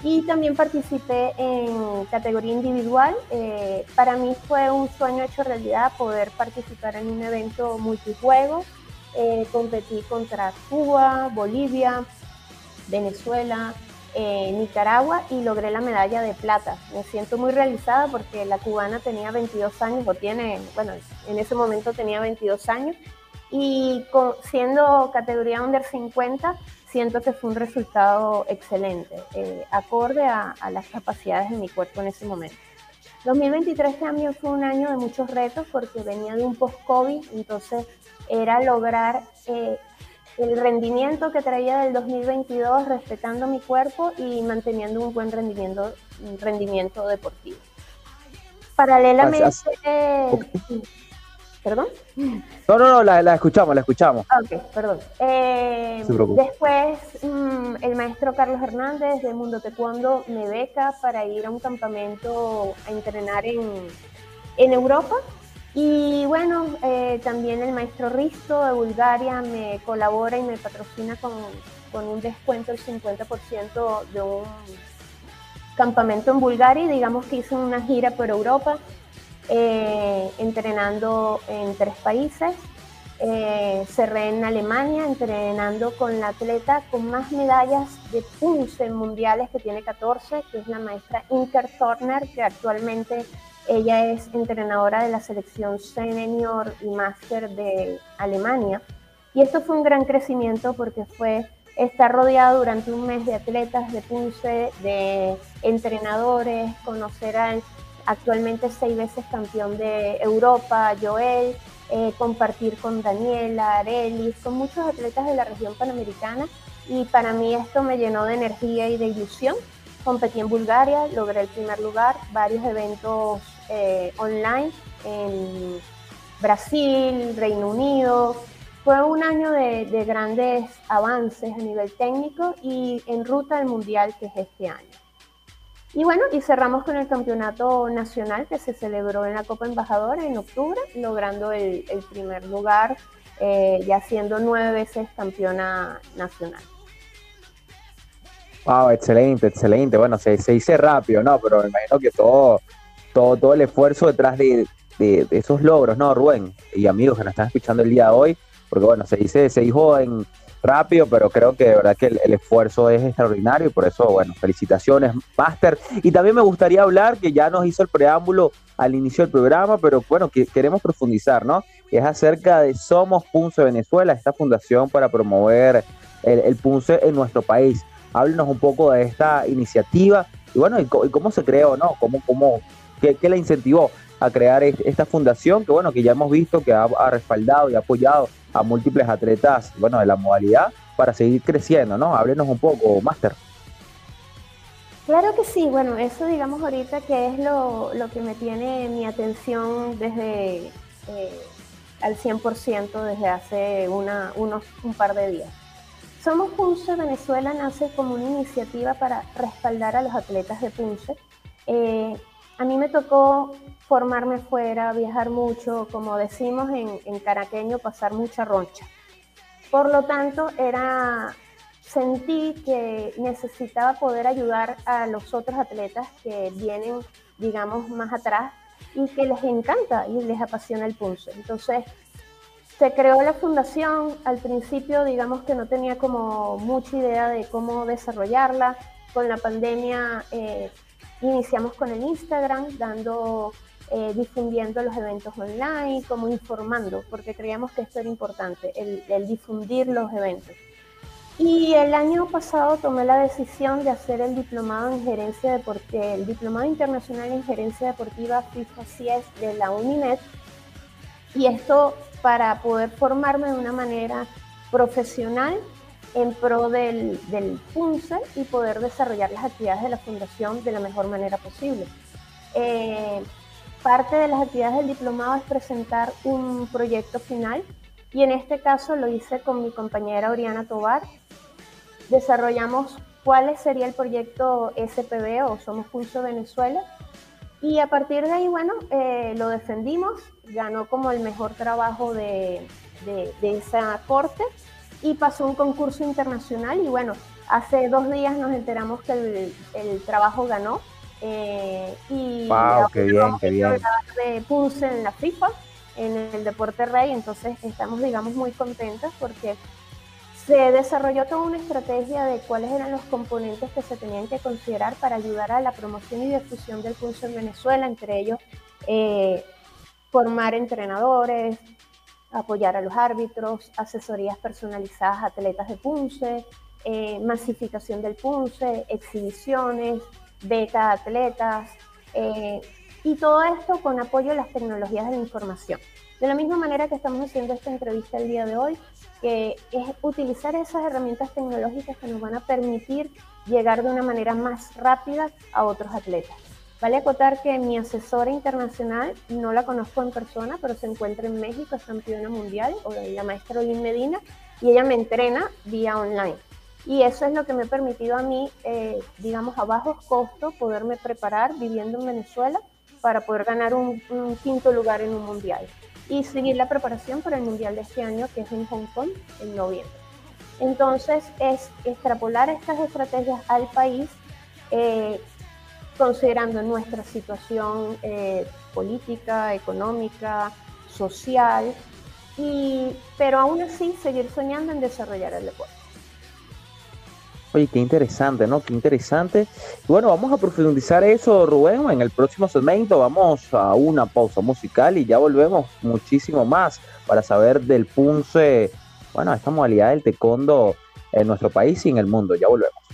y también participé en categoría individual. Eh, para mí fue un sueño hecho realidad poder participar en un evento multijuegos. Eh, competí contra Cuba, Bolivia, Venezuela, eh, Nicaragua y logré la medalla de plata. Me siento muy realizada porque la cubana tenía 22 años, o tiene, bueno, en ese momento tenía 22 años, y con- siendo categoría under 50, siento que fue un resultado excelente, eh, acorde a, a las capacidades de mi cuerpo en ese momento. 2023 también fue un año de muchos retos porque venía de un post-COVID, entonces era lograr eh, el rendimiento que traía del 2022 respetando mi cuerpo y manteniendo un buen rendimiento, un rendimiento deportivo. Paralelamente, eh, ¿perdón? No, no, no, la, la escuchamos, la escuchamos. Ah, Ok, perdón. Eh, después, mm, el maestro Carlos Hernández de Mundo Taekwondo me beca para ir a un campamento a entrenar en, en Europa. Y bueno, eh, también el maestro Risto de Bulgaria me colabora y me patrocina con, con un descuento del 50% de un campamento en Bulgaria. Digamos que hice una gira por Europa, eh, entrenando en tres países. Eh, cerré en Alemania entrenando con la atleta con más medallas de punce mundiales que tiene 14, que es la maestra Inker Turner, que actualmente ella es entrenadora de la selección senior y máster de Alemania. Y esto fue un gran crecimiento porque fue estar rodeado durante un mes de atletas de punce, de entrenadores, conocer al actualmente seis veces campeón de Europa, Joel, eh, compartir con Daniela, Arelis, con muchos atletas de la región panamericana y para mí esto me llenó de energía y de ilusión. Competí en Bulgaria, logré el primer lugar, varios eventos eh, online en Brasil, Reino Unido. Fue un año de, de grandes avances a nivel técnico y en ruta al mundial que es este año. Y bueno, y cerramos con el campeonato nacional que se celebró en la Copa Embajadora en octubre, logrando el, el primer lugar, eh, ya siendo nueve veces campeona nacional. Wow, excelente, excelente. Bueno, se, se dice rápido, ¿no? Pero me imagino que todo, todo, el esfuerzo detrás de, esos logros, ¿no, Rubén? Y amigos que nos están escuchando el día de hoy, porque bueno, se dice, se dijo en rápido, pero creo que de verdad que el, esfuerzo es extraordinario y por eso, bueno, felicitaciones, Master. Y también me gustaría hablar, que ya nos hizo el preámbulo al inicio del programa, pero bueno, que queremos profundizar, ¿no? Es acerca de Somos Punce Venezuela, esta fundación para promover el, el Punce en nuestro país. Háblenos un poco de esta iniciativa y bueno, y cómo se creó, ¿no? ¿Cómo, cómo, qué, qué la incentivó a crear es- esta fundación que bueno, que ya hemos visto que ha, ha respaldado y ha apoyado a múltiples atletas, bueno, de la modalidad para seguir creciendo, ¿no? Háblenos un poco, Máster. Claro que sí, bueno, eso digamos ahorita que es lo, lo que me tiene mi atención desde eh, al 100% desde hace una, unos, un par de días. Somos Punce Venezuela nace como una iniciativa para respaldar a los atletas de Punce. Eh, a mí me tocó formarme fuera, viajar mucho, como decimos en, caraqueño, pasar mucha roncha. Por lo tanto, era sentí que necesitaba poder ayudar a los otros atletas que vienen, digamos, más atrás y que les encanta y les apasiona el punce. Entonces, se creó la fundación. Al principio, digamos que no tenía como mucha idea de cómo desarrollarla. Con la pandemia eh, iniciamos con el Instagram, dando, eh, difundiendo los eventos online, como informando, porque creíamos que esto era importante, el, el difundir los eventos. Y el año pasado tomé la decisión de hacer el diplomado en gerencia deportiva, el diplomado internacional en gerencia deportiva FIFA CIES de la UNINET. Y esto para poder formarme de una manera profesional en pro del, del PUNCE y poder desarrollar las actividades de la fundación de la mejor manera posible. Eh, parte de las actividades del diplomado es presentar un proyecto final y en este caso lo hice con mi compañera Oriana Tobar. Desarrollamos cuál sería el proyecto SPB o Somos Pulso Venezuela y a partir de ahí, bueno, eh, lo defendimos, ganó como el mejor trabajo de, de, de esa corte y pasó un concurso internacional y bueno, hace dos días nos enteramos que el, el trabajo ganó. eh, y Wow, qué bien, qué de Pulse en la FIFA, en el deporte rey, entonces estamos, digamos, muy contentas porque se desarrolló toda una estrategia de cuáles eran los componentes que se tenían que considerar para ayudar a la promoción y difusión del pulso en Venezuela, entre ellos eh, formar entrenadores, apoyar a los árbitros, asesorías personalizadas a atletas de punce, eh, masificación del punce, exhibiciones, beca a atletas, eh, y todo esto con apoyo a las tecnologías de la información. De la misma manera que estamos haciendo esta entrevista el día de hoy, que es utilizar esas herramientas tecnológicas que nos van a permitir llegar de una manera más rápida a otros atletas. Vale acotar que mi asesora internacional, no la conozco en persona, pero se encuentra en México, es campeona mundial, o la maestra Olin Medina, y ella me entrena vía online. Y eso es lo que me ha permitido a mí, eh, digamos, a bajos costos, poderme preparar viviendo en Venezuela para poder ganar un, un quinto lugar en un mundial y seguir la preparación para el mundial de este año, que es en Hong Kong en noviembre. Entonces, es extrapolar estas estrategias al país, eh, considerando nuestra situación eh, política, económica, social, y, pero aún así seguir soñando en desarrollar el deporte. Oye, qué interesante, ¿no? Qué interesante. Bueno, vamos a profundizar eso, Rubén, en el próximo segmento. Vamos a una pausa musical y ya volvemos muchísimo más para saber del punce, bueno, esta modalidad del taekwondo en nuestro país y en el mundo. Ya volvemos.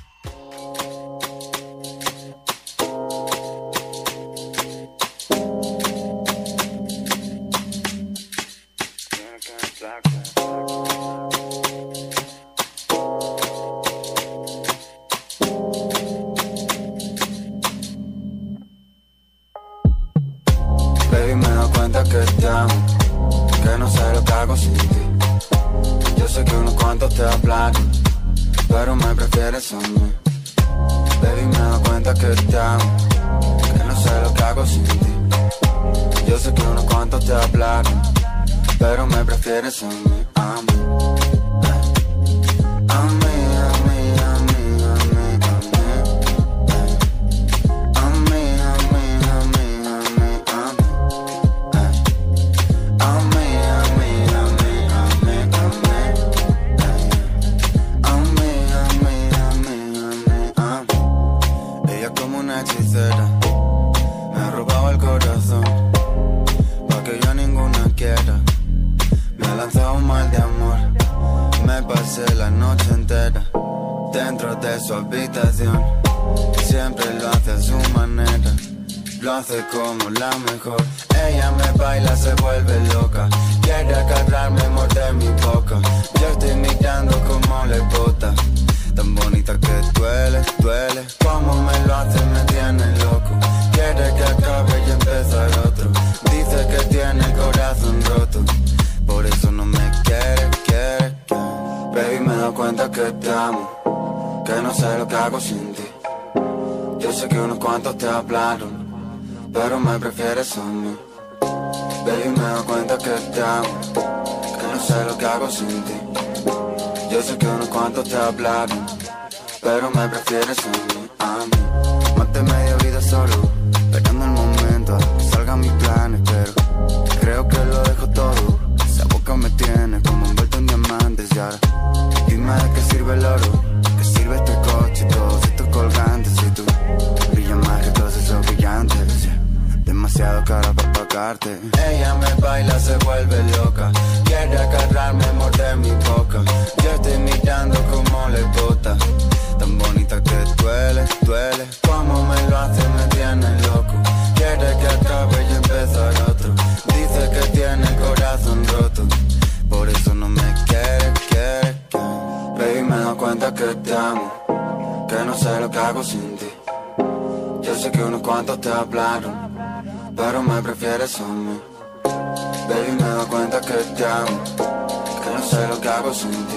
Como una hechicera me ha robado el corazón pa' que yo ninguna quiera. Me ha lanzado un mal de amor. Me pasé la noche entera dentro de su habitación. Siempre lo hace a su manera. Lo hace como la mejor. Ella me baila, se vuelve loca. Quiere agarrarme, morder mi boca. Yo estoy mirando como le bota. Tan bonita que duele, duele. Como me lo hace, me tiene loco. Quiere que acabe y empezar otro. Dice que tiene el corazón roto. Por eso no me quiere, quiere. Baby, me doy cuenta que te amo. Que no sé lo que hago sin ti. Yo sé que unos cuantos te hablaron, pero me prefieres a mí. Baby, me doy cuenta que te amo, que no sé lo que hago sin ti. Yo sé que unos cuantos te hablaron, pero me prefieres a mí, a mí. De media vida solo, esperando el momento que salgan mis planes, pero creo que lo dejo todo. Esa boca me tiene como envuelto en diamantes y ahora dime de qué sirve el oro, qué sirve este coche y todos estos colgantes y tú brillas más que todos esos brillantes. yeah. Demasiado cara para pagarte. Ella me baila, se vuelve loca. Quiere agarrarme, morder mi boca. Yo estoy mirando como le bota. Tan bonita que duele, duele. Como me lo hace, me tiene loco. Quiere que acabe y empezar otro. Dice que tiene el corazón roto. Por eso no me quiere, quiere, quiere. Baby, me doy cuenta que te amo. Que no sé lo que hago sin ti. Yo sé que unos cuantos te hablaron pero me prefieres a mí. Baby, me doy cuenta que te amo, que no sé lo que hago sin ti.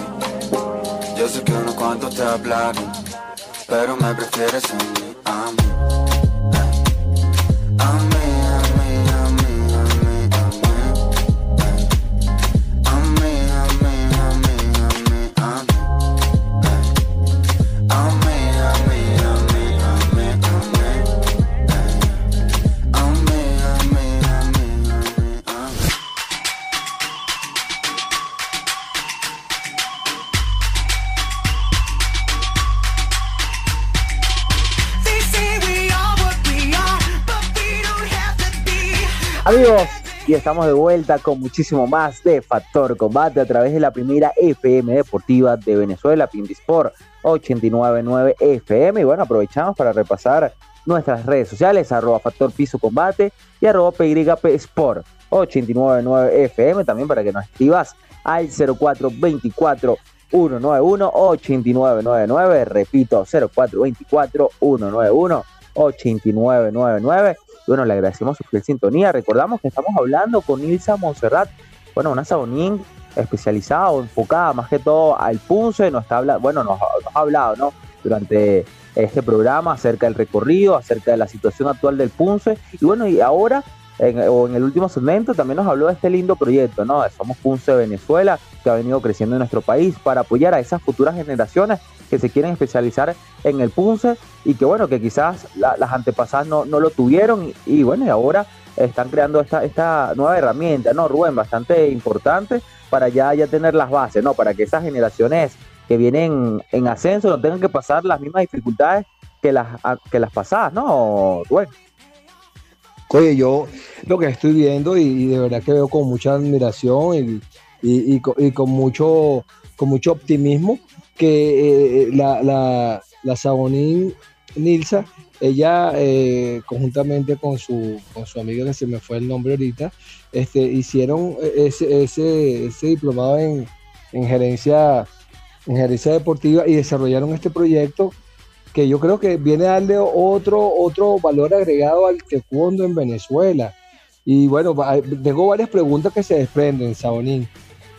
Yo sé que unos cuantos te hablaron, pero me prefieres a mí, a mí. Amigos, y estamos de vuelta con muchísimo más de Factor Combate a través de la primera FM deportiva de Venezuela, Sport 899 FM. Y bueno, aprovechamos para repasar nuestras redes sociales, arroba Factor Piso Combate y arroba PYP Sport 899 FM, también para que nos escribas al 0424 191 8999, repito, 0424 191 8999. Bueno, le agradecemos su fiel sintonía. Recordamos que estamos hablando con Ilsa Monserrat, bueno, una sabonín especializada o enfocada más que todo al punce, nos está habla, bueno, nos, nos ha hablado, ¿no? Durante este programa acerca del recorrido, acerca de la situación actual del punce. Y bueno, y ahora, en, o en el último segmento, también nos habló de este lindo proyecto, ¿no? Somos Punce Venezuela, que ha venido creciendo en nuestro país para apoyar a esas futuras generaciones que se quieren especializar en el punce y que bueno, que quizás la- las antepasadas no, no lo tuvieron y, bueno, y ahora están creando esta, esta nueva herramienta, ¿no, Rubén? Bastante importante para ya, ya tener las bases, ¿no? Para que esas generaciones que vienen en ascenso no tengan que pasar las mismas dificultades que las, que las pasadas, ¿no, Rubén? Oye, yo lo que estoy viendo y, de verdad que veo con mucha admiración y, y con, mucho, con mucho optimismo que eh, la, la, la Sabonín Nilsa, ella eh, conjuntamente con su, con su amiga que se me fue el nombre ahorita, este, hicieron ese, ese, ese diplomado en, en gerencia en gerencia deportiva y desarrollaron este proyecto que yo creo que viene a darle otro, otro valor agregado al taekwondo en Venezuela. Y bueno, tengo varias preguntas que se desprenden, Sabonín.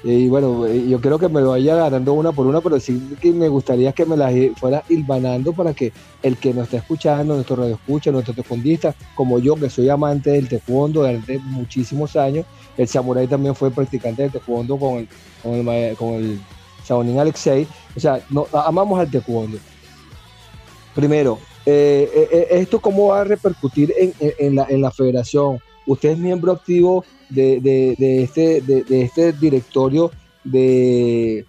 Y bueno, eh, yo creo que me lo vaya ganando una por una, pero sí que me gustaría que me las i- fuera hilvanando para que el que nos está escuchando, nuestro radio escucha, nuestro taekwondista, como yo, que soy amante del taekwondo desde muchísimos años, el samurái también fue practicante del taekwondo con el, con el, con el Sabonín Alexei. O sea, no, amamos al taekwondo. Primero, eh, eh, eh, ¿esto cómo va a repercutir en- en la, en la federación? Usted es miembro activo de, de- de este, de, de este directorio de,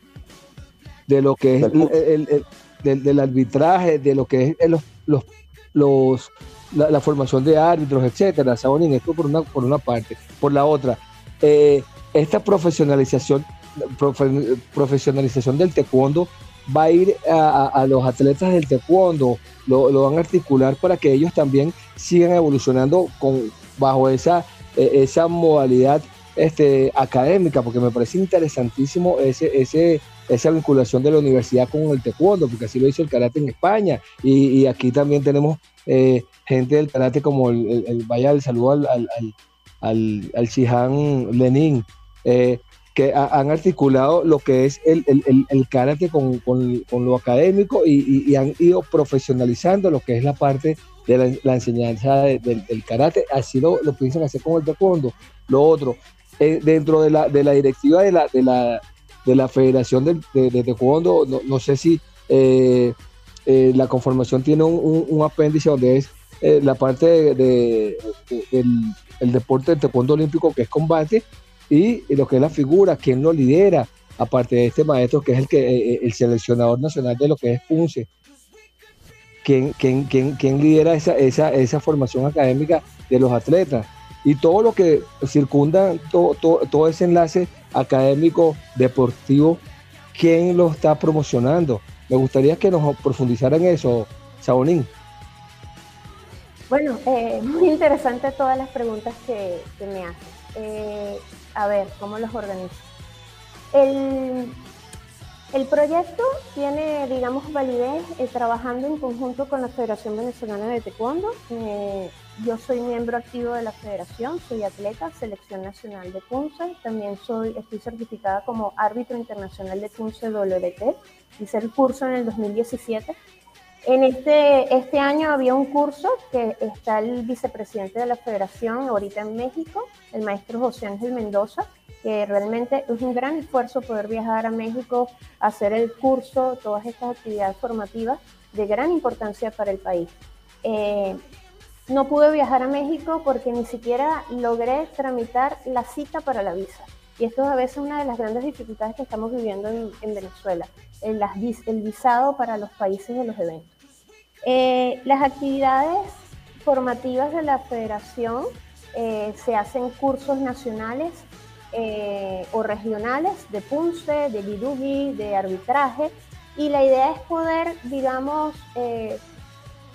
de lo que es el, el- el- del, del arbitraje, de lo que es el- los, los, los- la, la formación de árbitros, etcétera. Sabonín, esto por una, por una parte. Por la otra, eh, esta profesionalización, profe- profesionalización del taekwondo va a ir a, a- a los atletas del taekwondo, lo, lo van a articular para que ellos también sigan evolucionando con, bajo esa, eh, esa modalidad este, académica, porque me parece interesantísimo ese, ese, esa vinculación de la universidad con el taekwondo, porque así lo hizo el karate en España, y, aquí también tenemos eh, gente del karate como el, vaya el saludo al, al, al, al, Lenin, eh, que ha- han articulado lo que es el, el- karate con, con- con lo académico y, y- y han ido profesionalizando lo que es la parte de la, enseñanza de- del, karate. Así lo, lo hacer con el taekwondo. Lo otro, eh, dentro de la, de la directiva de la, de la, de la Federación de, de, Taekwondo. No, no sé si eh, eh, la conformación tiene un, un- apéndice donde es la parte de, el deporte del taekwondo olímpico que es combate y, lo que es la figura, quién lo lidera, aparte de este maestro que es el que el seleccionador nacional de lo que es Punce. ¿Quién, quién, quién, quién lidera esa, esa, esa formación académica de los atletas? Y todo lo que circunda todo, todo, todo ese enlace académico, deportivo, ¿quién lo está promocionando? Me gustaría que nos profundizaran eso, Sabonín. Bueno, eh, muy interesante todas las preguntas que, me haces. Eh, a ver, ¿cómo los organizo? El, el proyecto tiene, digamos, validez eh, trabajando en conjunto con la Federación Venezolana de Taekwondo. Eh, yo soy miembro activo de la federación, soy atleta, selección nacional de Punce. También soy, estoy certificada como árbitro internacional de Punce WT. Hice el curso en el 2017. En este, este año había un curso que está el vicepresidente de la federación ahorita en México, el maestro José Ángel Mendoza, que realmente es un gran esfuerzo poder viajar a México, hacer el curso, todas estas actividades formativas de gran importancia para el país. Eh, no pude viajar a México porque ni siquiera logré tramitar la cita para la visa. Y esto es a veces una de las grandes dificultades que estamos viviendo en, en Venezuela, el, las el visado para los países de los eventos. Eh, las actividades formativas de la federación eh, se hacen cursos nacionales eh, o regionales de punce, de bidugi, de arbitraje, y la idea es poder, digamos, eh,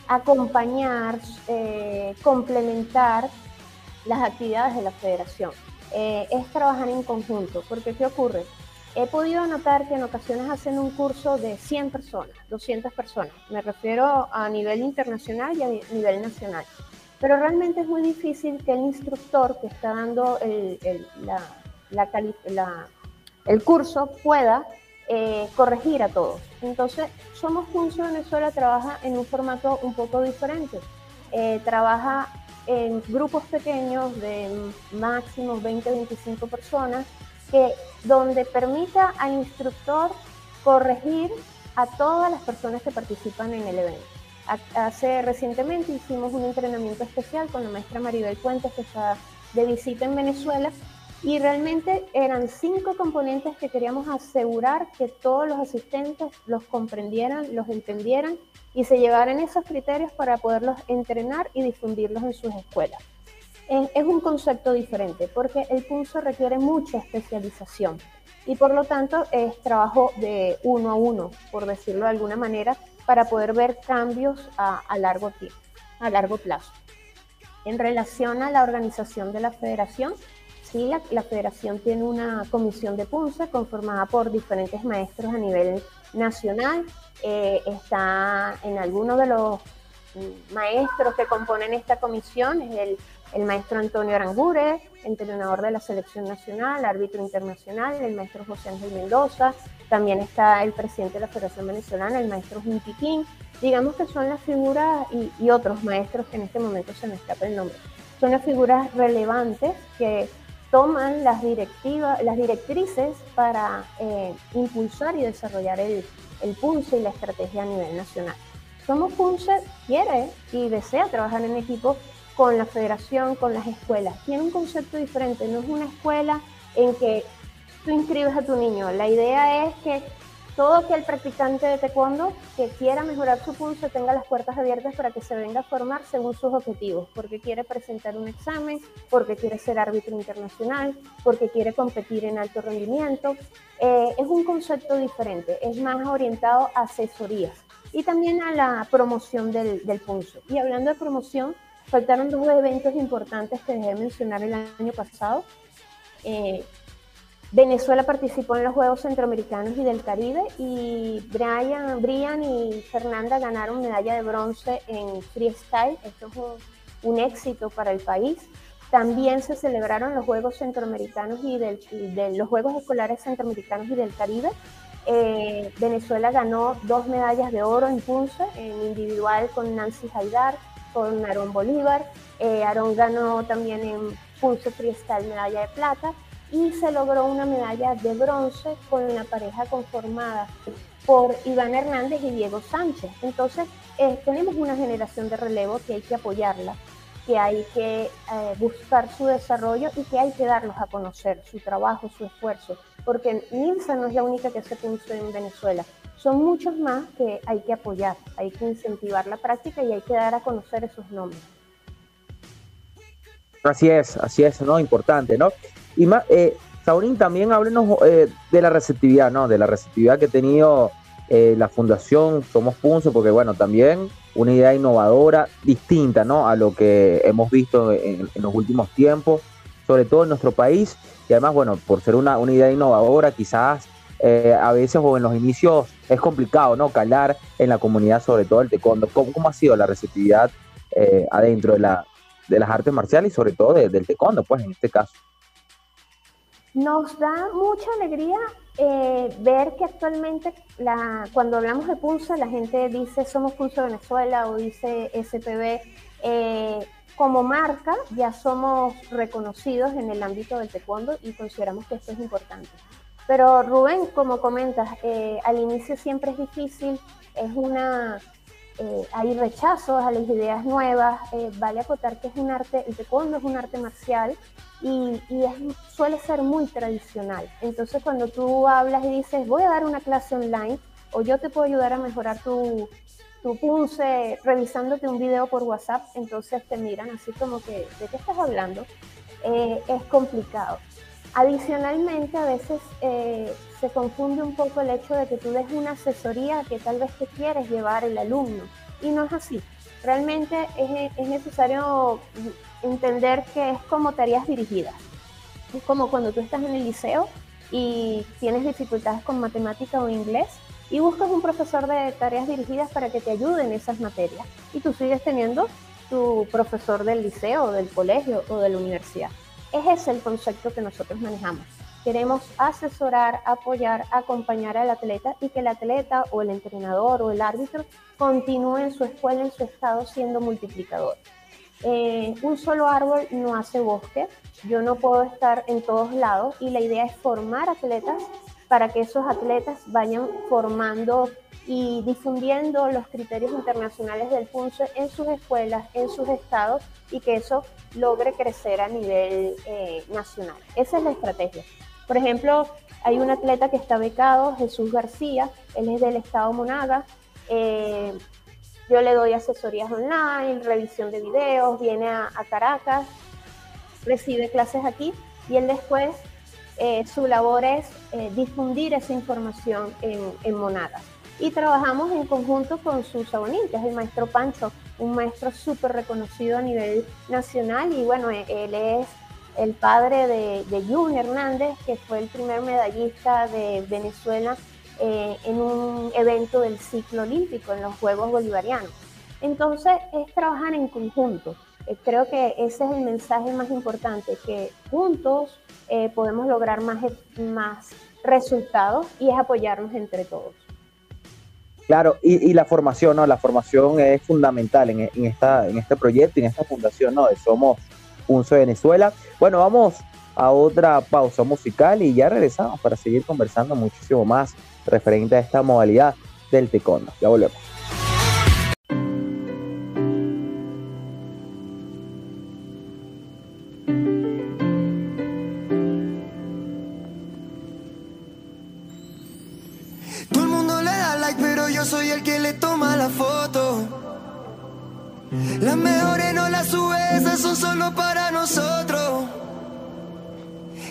acompañar, eh, complementar las actividades de la federación. Eh, es trabajar en conjunto, porque ¿qué ocurre? He podido notar que en ocasiones hacen un curso de 100 personas, 200 personas. Me refiero a nivel internacional y a ni- nivel nacional. Pero realmente es muy difícil que el instructor que está dando el- la- el curso pueda eh, corregir a todos. Entonces, Somos Punce Venezuela trabaja en un formato un poco diferente. Eh, trabaja en grupos pequeños de máximo 20-25 personas, que, donde permita al instructor corregir a todas las personas que participan en el evento. Ha- Hace recientemente hicimos un entrenamiento especial con la maestra Maribel Puentes, que está de visita en Venezuela, y realmente eran cinco componentes que queríamos asegurar que todos los asistentes los comprendieran, los entendieran y se llevaran esos criterios para poderlos entrenar y difundirlos en sus escuelas. Es un concepto diferente porque el pulso requiere mucha especialización y por lo tanto es trabajo de uno a uno, por decirlo de alguna manera, para poder ver cambios a, a largo tiempo, a largo plazo. En relación a la organización de la federación, sí, la, la federación tiene una comisión de punce conformada por diferentes maestros a nivel nacional. Eh, está en algunos de los maestros que componen esta comisión, es el, el maestro Antonio Arangure, entrenador de la selección nacional, árbitro internacional, el maestro José Ángel Mendoza, también está el presidente de la Federación Venezolana, el maestro Juntiquín, digamos que son las figuras y, y otros maestros que en este momento se me escapa el nombre. Son las figuras relevantes que toman las directivas, las directrices para eh, impulsar y desarrollar el, el PUNCE y la estrategia a nivel nacional. Somos PUNCE quiere y desea trabajar en equipo con la federación, con las escuelas. Tiene un concepto diferente, no es una escuela en que tú inscribes a tu niño. La idea es que todo aquel practicante de taekwondo que quiera mejorar su pulso tenga las puertas abiertas para que se venga a formar según sus objetivos, porque quiere presentar un examen, porque quiere ser árbitro internacional, porque quiere competir en alto rendimiento. Eh, es un concepto diferente, es más orientado a asesorías y también a la promoción del, del pulso. Y hablando de promoción, faltaron dos eventos importantes que dejé de mencionar el año pasado. Eh, Venezuela participó en los Juegos Centroamericanos y del Caribe y Brian, Brian y Fernanda ganaron medalla de bronce en freestyle. Esto es un, éxito para el país. También se celebraron los Juegos Centroamericanos y, del, los Juegos Escolares Centroamericanos y del Caribe. Eh, Venezuela ganó dos medallas de oro en Punce, en individual con Nancy Haidar, con Aarón Bolívar. Eh, Aarón ganó también en Punce Freestyle medalla de plata y se logró una medalla de bronce con la pareja conformada por Iván Hernández y Diego Sánchez. Entonces, eh, tenemos una generación de relevo que hay que apoyarla, que hay que eh, buscar su desarrollo y que hay que darlos a conocer, su trabajo, su esfuerzo, porque Nilsa no es la única que se puso en Venezuela. Son muchos más que hay que apoyar, hay que incentivar la práctica y hay que dar a conocer esos nombres. Así es, así es, ¿no? Importante, ¿no? Y más, eh, Saurín, también háblenos eh, de la receptividad, ¿no? De la receptividad que ha tenido eh, la Fundación Somos Punce, porque bueno, también una idea innovadora, distinta, ¿no? A lo que hemos visto en, en los últimos tiempos, sobre todo en nuestro país, y además, bueno, por ser una, una idea innovadora, quizás eh, a veces o en los inicios es complicado, ¿no? Calar en la comunidad, sobre todo el taekwondo. ¿Cómo, cómo ha sido la receptividad eh, adentro de, la, de las artes marciales y sobre todo de- del taekwondo, pues en este caso? Nos da mucha alegría eh, ver que actualmente cuando hablamos de Punce la gente dice somos Punce Venezuela o dice SPB. eh, como marca ya somos reconocidos en el ámbito del taekwondo y consideramos que esto es importante. Pero Rubén, como comentas, eh, al inicio siempre es difícil, es una, hay rechazos a las ideas nuevas, vale acotar que es un arte, el taekwondo es un arte marcial y, suele ser muy tradicional. Entonces cuando tú hablas y dices, voy a dar una clase online o yo te puedo ayudar a mejorar tu, tu punce revisándote un video por WhatsApp, entonces te miran así como que, ¿de qué estás hablando? Eh, es complicado. Adicionalmente, a veces eh, se confunde un poco el hecho de que tú des una asesoría que tal vez te quieres llevar el alumno y no es así. Realmente es, es necesario entender que es como tareas dirigidas. Es como cuando tú estás en el liceo y tienes dificultades con matemática o inglés y buscas un profesor de tareas dirigidas para que te ayude en esas materias y tú sigues teniendo tu profesor del liceo, del colegio o de la universidad. Ese es el concepto que nosotros manejamos. Queremos asesorar, apoyar, acompañar al atleta y que el atleta o el entrenador o el árbitro continúe en su escuela, en su estado siendo multiplicador. Eh, un solo árbol no hace bosque, yo no puedo estar en todos lados y la idea es formar atletas para que esos atletas vayan formando y difundiendo los criterios internacionales del PUNCE en sus escuelas, en sus estados y que eso logre crecer a nivel eh, nacional. Esa es la estrategia. Por ejemplo, hay un atleta que está becado, Jesús García, él es del estado Monaga. eh, yo le doy asesorías online, revisión de videos, viene a, Caracas, recibe clases aquí y él después eh, su labor es eh, difundir esa información en, en Monagas. Y trabajamos en conjunto con su sabonín, que es el maestro Pancho, un maestro súper reconocido a nivel nacional y bueno, e- él es el padre de, de Hernández, que fue el primer medallista de Venezuela eh, en un evento del ciclo olímpico, en los Juegos Bolivarianos. Entonces es trabajar en conjunto. Eh, creo que ese es el mensaje más importante, que juntos eh, podemos lograr más, e- más resultados y es apoyarnos entre todos. Claro, y, la formación, ¿no? La formación es fundamental en, en esta, en este proyecto, en esta fundación, ¿no? Somos Punce Venezuela. Bueno, vamos a otra pausa musical y ya regresamos para seguir conversando muchísimo más referente a esta modalidad del taekwondo. Ya volvemos. Todo el mundo le da like, pero yo soy el que le toma la foto. Las mejores no las sube, esas son solo para nosotros.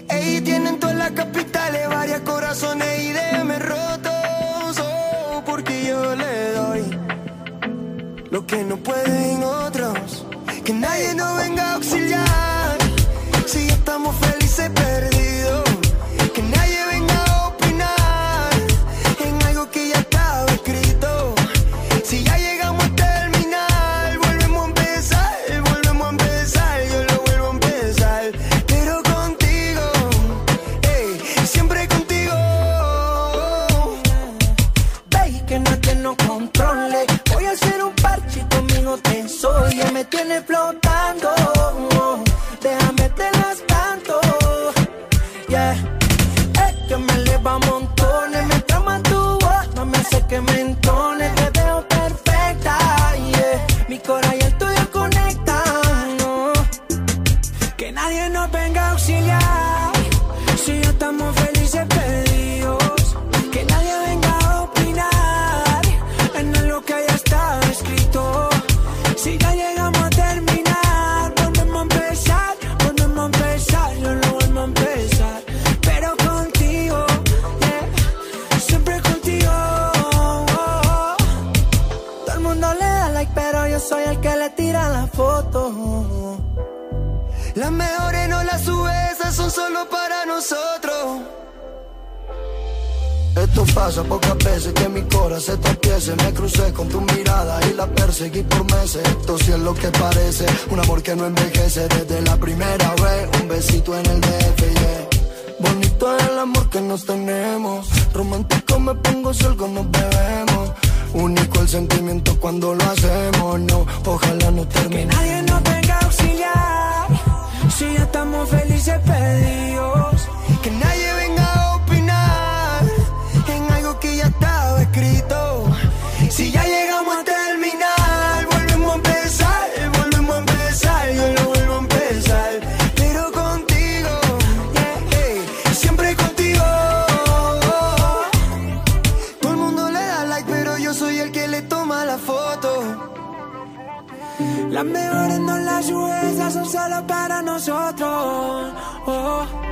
Ey, tienen todas las capitales, varias corazones y DM rotos. Oh, porque yo le doy lo que no pueden otros. Que nadie nos venga a auxiliar. siguen explotando. Déjame te las canto. Yeah, es que me eleva montones. Mientras más tu voz, no me hace que me entone. Perseguí por meses. Esto sí es lo que parece, un amor que no envejece Desde la primera vez, un besito en el DF, yeah. Bonito es el amor que nos tenemos. Romántico me pongo si algo nos bebemos. Único el sentimiento cuando lo hacemos, no. Ojalá no termine. Que nadie nos venga a auxiliar. Si ya estamos felices perdidos Que nadie nosotros. Oh.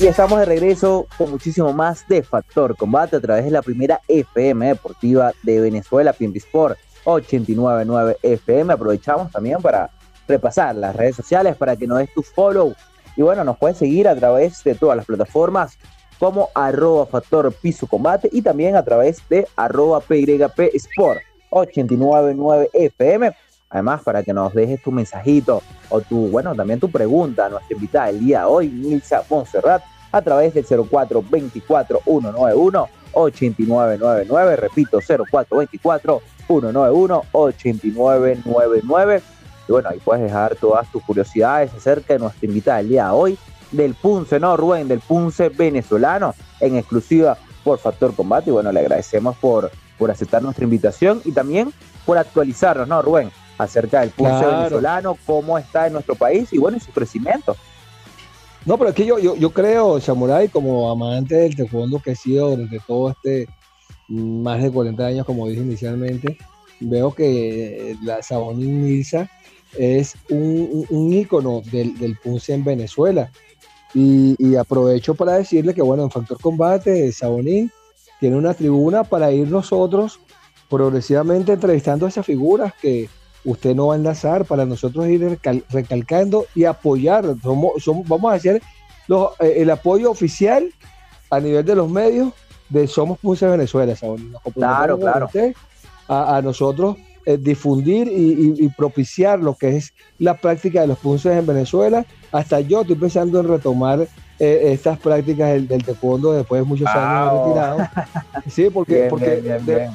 Y estamos de regreso con muchísimo más de Factor Combate a través de la primera FM deportiva de Venezuela, Pimpi Sport 899 FM. Aprovechamos también para repasar las redes sociales para que nos des tu follow. Y bueno, nos puedes seguir a través de todas las plataformas como arroba Factor Piso Combate y también a través de arroba PYP Sport 899 FM. Además, para que nos dejes tu mensajito o tu, bueno, también tu pregunta a nuestra invitada del día de hoy, Nilsa Monserrat, a través del 0424-191-8999. Repito, 0424-191-8999. Y bueno, ahí puedes dejar todas tus curiosidades acerca de nuestra invitada del día de hoy, del Punce, ¿no, Rubén? Del Punce venezolano, en exclusiva por Factor Combate. Y bueno, le agradecemos por, por aceptar nuestra invitación y también por actualizarnos, ¿no, Rubén? Acerca del Punce Claro. venezolano, cómo está en nuestro país y bueno, y su crecimiento. No, pero es que yo, yo, yo creo, Samurai, como amante del taekwondo que he sido durante todo este más de 40 años, como dije inicialmente, veo que la Sabonín Mirza es un, un, un ícono del, del punce en Venezuela. Y, y aprovecho para decirle que, bueno, en Factor Combate, Sabonín tiene una tribuna para ir nosotros progresivamente entrevistando a esas figuras que usted no va a enlazar, para nosotros ir recal- recalcando y apoyar. Somos, somos- vamos a hacer los- eh, el apoyo oficial a nivel de los medios de Somos Punce Venezuela. Nos Claro, claro. A, a nosotros eh, difundir y, y- y propiciar lo que es la práctica de los punces en Venezuela. Hasta yo estoy pensando en retomar eh, estas prácticas del, del taekwondo después de muchos años Wow. retirado. Sí, porque, Bien, porque, bien, bien, de- bien.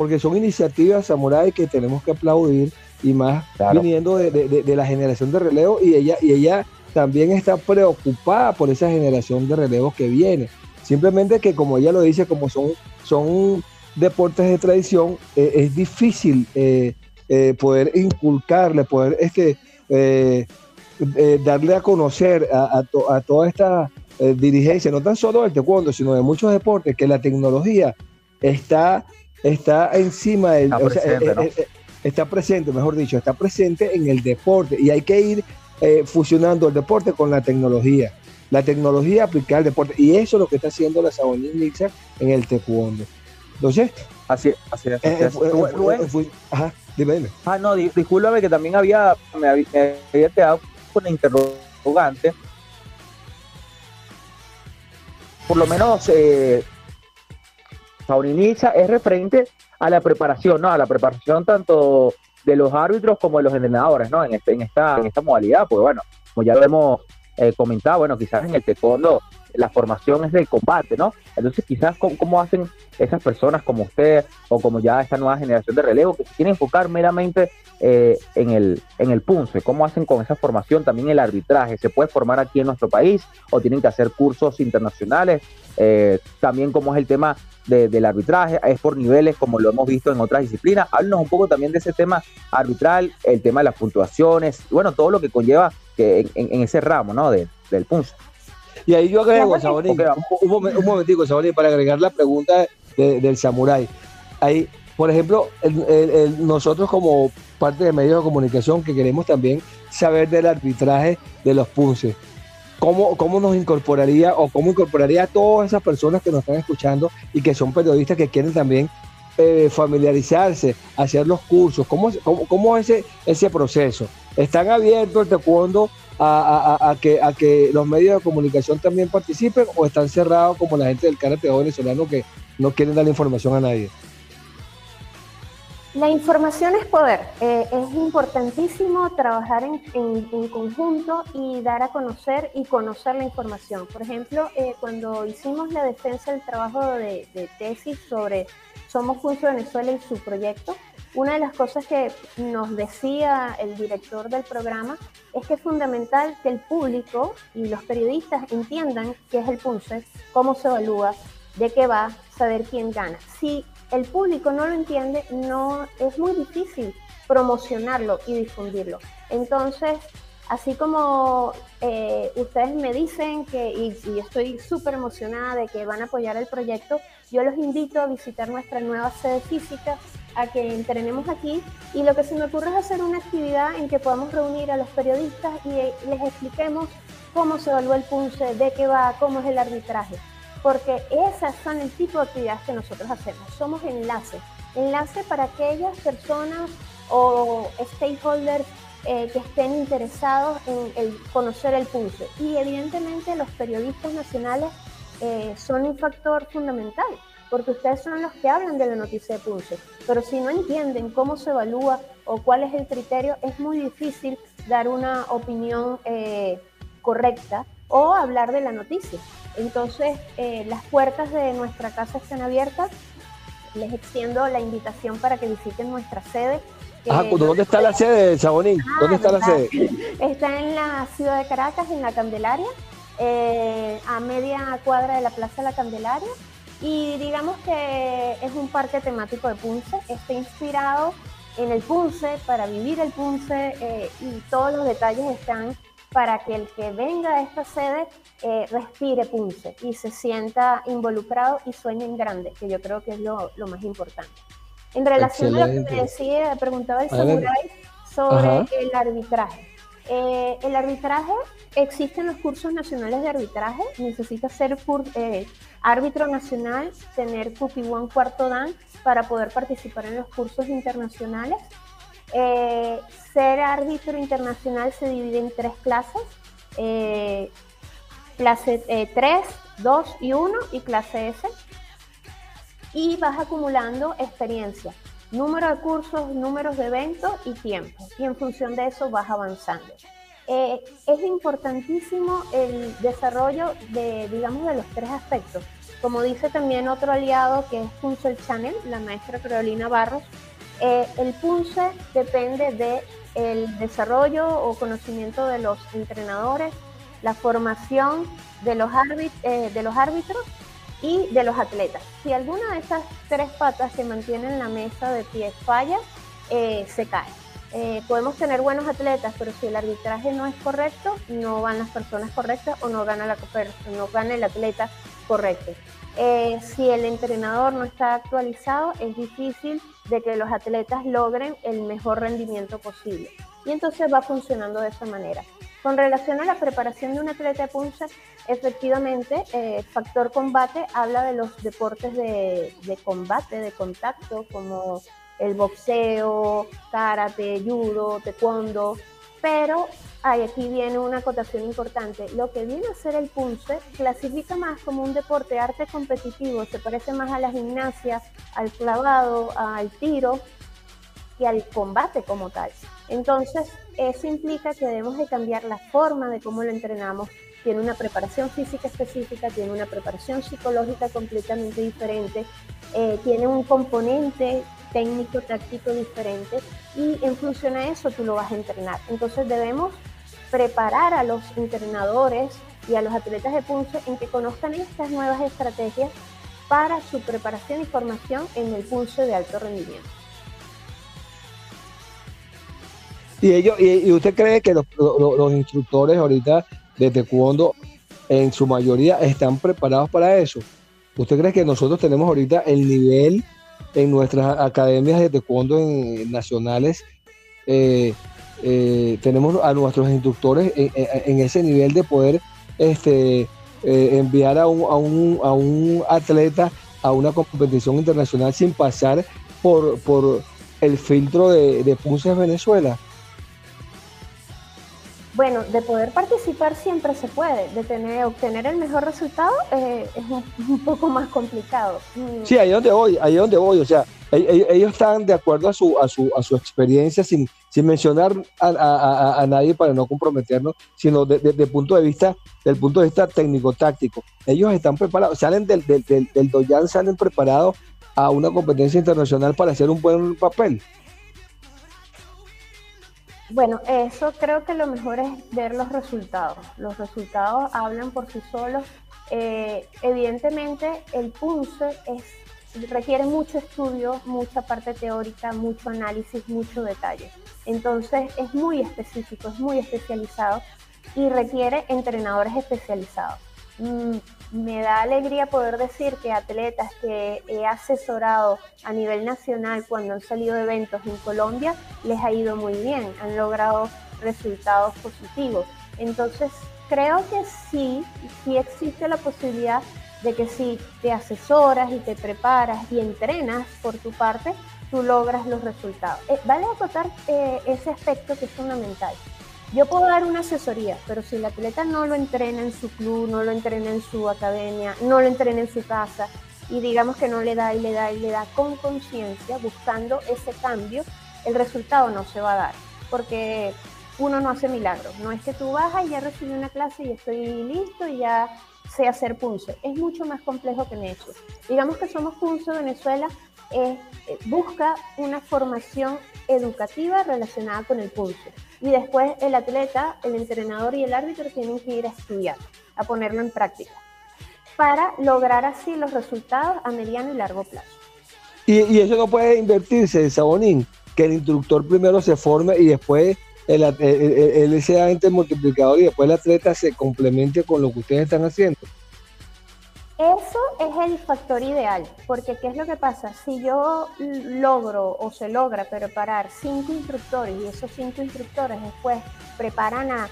Porque son iniciativas samurai que tenemos que aplaudir y más Claro. viniendo de, de- la generación de relevo y ella, y ella también está preocupada por esa generación de relevo que viene. Simplemente que como ella lo dice, como son, son deportes de tradición, eh, es difícil eh, eh, poder inculcarle, poder este, darle a conocer a, a to- a toda esta dirigencia, no tan solo del taekwondo, sino de muchos deportes, que la tecnología está, está encima del... Está o sea, presente, eh, ¿no? eh, eh, está presente, mejor dicho, está presente en el deporte y hay que ir eh, fusionando el deporte con la tecnología. La tecnología aplicada al deporte. Y eso es lo que está haciendo la Sabonín Mixer en el taekwondo. Entonces, Así, así es. así es. Rubén, Rubén, fui- ajá, dime, dime. Ah, no, di- discúlpame que también había, me había, me había quedado con una interrogante. Por lo menos, eh, Sauniniza es referente a la preparación, ¿no? A la preparación tanto de los árbitros como de los entrenadores, ¿no? En, este, en, esta, en esta modalidad, pues bueno, como ya lo hemos eh, comentado, bueno, quizás en el taekwondo la formación es del combate, ¿no? Entonces, quizás, ¿cómo, cómo hacen esas personas como usted o como ya esta nueva generación de relevo que se quieren enfocar meramente eh, en, el, en el punce? ¿Cómo hacen con esa formación también el arbitraje? ¿Se puede formar aquí en nuestro país o tienen que hacer cursos internacionales? Eh, también cómo es el tema de- del arbitraje, es por niveles como lo hemos visto en otras disciplinas. Háblanos un poco también de ese tema arbitral, el tema de las puntuaciones, bueno, todo lo que conlleva que en, en- en ese ramo, ¿no? De- del punce. Y ahí yo agrego, Sabonín, vamos. un, un momentico, Sabonín, para agregar la pregunta de- del samurái. Ahí, por ejemplo, el- el- el- nosotros como parte de medios de comunicación que queremos también saber del arbitraje de los punces, ¿cómo, cómo nos incorporaría o cómo incorporaría a todas esas personas que nos están escuchando y que son periodistas que quieren también eh, familiarizarse, hacer los cursos? ¿Cómo, cómo, cómo es ese, ese proceso? ¿Están abiertos a, a- a- a que, a que los medios de comunicación también participen o están cerrados como la gente del karate venezolano que no quieren dar información a nadie? La información es poder. Eh, es importantísimo trabajar en, conjunto y dar a conocer y conocer la información. Por ejemplo, eh, cuando hicimos la defensa del trabajo de, tesis sobre Somos Juntos Venezuela y su proyecto, una de las cosas que nos decía el director del programa es que es fundamental que el público y los periodistas entiendan qué es el PUNCE, cómo se evalúa, de qué va, saber quién gana. Si el público no lo entiende, no es muy difícil promocionarlo y difundirlo. Entonces, así como eh, ustedes me dicen que, y, y estoy súper emocionada de que van a apoyar el proyecto, yo los invito a visitar nuestra nueva sede física, a que entrenemos aquí y lo que se me ocurre es hacer una actividad en que podamos reunir a los periodistas y les expliquemos cómo se evalúa el punce, de qué va, cómo es el arbitraje porque esas son el tipo de actividades que nosotros hacemos. Somos enlace, enlace para aquellas personas o stakeholders eh, que estén interesados en conocer el pulso. Y evidentemente los periodistas nacionales eh, son un factor fundamental, porque ustedes son los que hablan de la noticia de pulso. Pero si no entienden cómo se evalúa o cuál es el criterio, es muy difícil dar una opinión eh, correcta o hablar de la noticia. Entonces, eh, las puertas de nuestra casa están abiertas. Les extiendo la invitación para que visiten nuestra sede. Ah, ¿Dónde está la sede, Sabonín? Ah, ¿Dónde está la sede? Está en la ciudad de Caracas, en la Candelaria, eh, a media cuadra de la Plaza de la Candelaria. Y digamos que es un parque temático de Punce. Está inspirado en el Punce, para vivir el Punce, eh, y todos los detalles están para que el que venga a esta sede eh, respire Punce y se sienta involucrado y sueñe en grande, que yo creo que es lo, lo más importante. En relación a lo que Excelente. me decía, preguntaba el. Samurai sobre Ajá. el arbitraje. Eh, el arbitraje, existen los cursos nacionales de arbitraje, necesita ser eh, árbitro nacional, tener One cuarto dan para poder participar en los cursos internacionales. Eh, ser árbitro internacional se divide en tres clases, eh, clase eh, 3, 2 y 1 y clase S. Y vas acumulando experiencia, número de cursos, números de eventos y tiempo. Y en función de eso vas avanzando. Eh, es importantísimo el desarrollo de, digamos, de los tres aspectos. Como dice también otro aliado que es Punce Channel, la maestra Carolina Barros, eh, el punce depende de el desarrollo o conocimiento de los entrenadores, la formación de los, árbit- eh, de los árbitros y de los atletas. Si alguna de esas tres patas que mantienen la mesa de pie falla, eh, se cae. Podemos tener buenos atletas, pero si el arbitraje no es correcto, no van las personas correctas o no gana, la, no gana el atleta correcto. Eh, si el entrenador no está actualizado, es difícil de que los atletas logren el mejor rendimiento posible. Y entonces va funcionando de esa manera. Con relación a la preparación de un atleta de punza, efectivamente, eh, Factor Combate habla de los deportes de, de combate, de contacto, como el boxeo, karate, judo, taekwondo, pero aquí viene una acotación importante. Lo que viene a ser el punce clasifica más como un deporte arte competitivo, se parece más a la gimnasia, al clavado, al tiro y al combate como tal. Entonces, eso implica que debemos de cambiar la forma de cómo lo entrenamos. Tiene una preparación física específica, tiene una preparación psicológica completamente diferente, eh, tiene un componente técnico, táctico diferente y en función a eso tú lo vas a entrenar. Entonces debemos preparar a los entrenadores y a los atletas de punce en que conozcan estas nuevas estrategias para su preparación y formación en el pulso de alto rendimiento. ¿Y, ellos, y, usted cree que los, instructores ahorita de taekwondo en su mayoría están preparados para eso? ¿Usted cree que nosotros tenemos ahorita el nivel en nuestras academias de taekwondo nacionales? Eh, eh, tenemos a nuestros instructores en, ese nivel de poder este, eh, enviar a un, a, un, a un atleta a una competición internacional sin pasar por, por el filtro de, de Punces Venezuela. Bueno, de poder participar siempre se puede, de tener, obtener el mejor resultado eh, es un, poco más complicado. Mm. Sí, ahí donde voy, ahí donde voy, o sea, ellos están de acuerdo a su, a su, a su experiencia sin, sin mencionar a, nadie para no comprometernos, sino desde de, punto de vista, punto de vista técnico-táctico. Ellos están preparados, salen del, del, del, del Doyan, salen preparados a una competencia internacional para hacer un buen papel. Bueno, eso creo que lo mejor es ver los resultados. Los resultados hablan por sí solos. Eh, evidentemente, el PUNCE requiere mucho estudio, mucha parte teórica, mucho análisis, mucho detalle. Entonces, es muy específico, es muy especializado y requiere entrenadores especializados. Mm, me da alegría poder decir que atletas que he asesorado a nivel nacional cuando han salido eventos en Colombia les ha ido muy bien, han logrado resultados positivos. Entonces, creo que sí, sí existe la posibilidad de que si te asesoras y te preparas y entrenas por tu parte, tú logras los resultados. Eh, vale acotar eh, ese aspecto que es fundamental. Yo puedo dar una asesoría, pero si el atleta no lo entrena en su club, no lo entrena en su academia, no lo entrena en su casa y digamos que no le da y le da y le da con conciencia, buscando ese cambio, el resultado no se va a dar, porque uno no hace milagros. No es que tú bajas y ya recibí una clase y estoy listo y ya sé hacer punce. Es mucho más complejo que eso. Digamos que somos Punce Venezuela, eh, busca una formación educativa relacionada con el pulso y después el atleta, el entrenador y el árbitro tienen que ir a estudiar, a ponerlo en práctica, para lograr así los resultados a mediano y largo plazo. Y, eso no puede invertirse, Sabonín, que el instructor primero se forme y después el, el, sea ente multiplicador y después el atleta se complemente con lo que ustedes están haciendo. Eso es el factor ideal, porque ¿qué es lo que pasa? Si yo logro o se logra preparar cinco instructores y esos cinco instructores después preparan a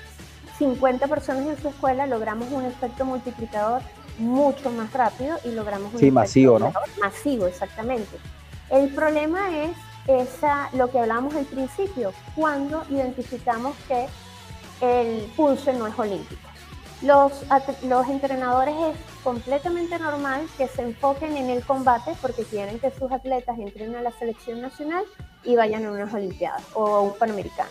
50 personas en su escuela, logramos un efecto multiplicador mucho más rápido y logramos un sí, masivo, ¿no? Masivo, exactamente. El problema es esa, lo que hablamos al principio, cuando identificamos que el pulso no es olímpico. Los, los entrenadores es completamente normal que se enfoquen en el combate porque quieren que sus atletas entren a la selección nacional y vayan a unas Olimpiadas o a un Panamericano.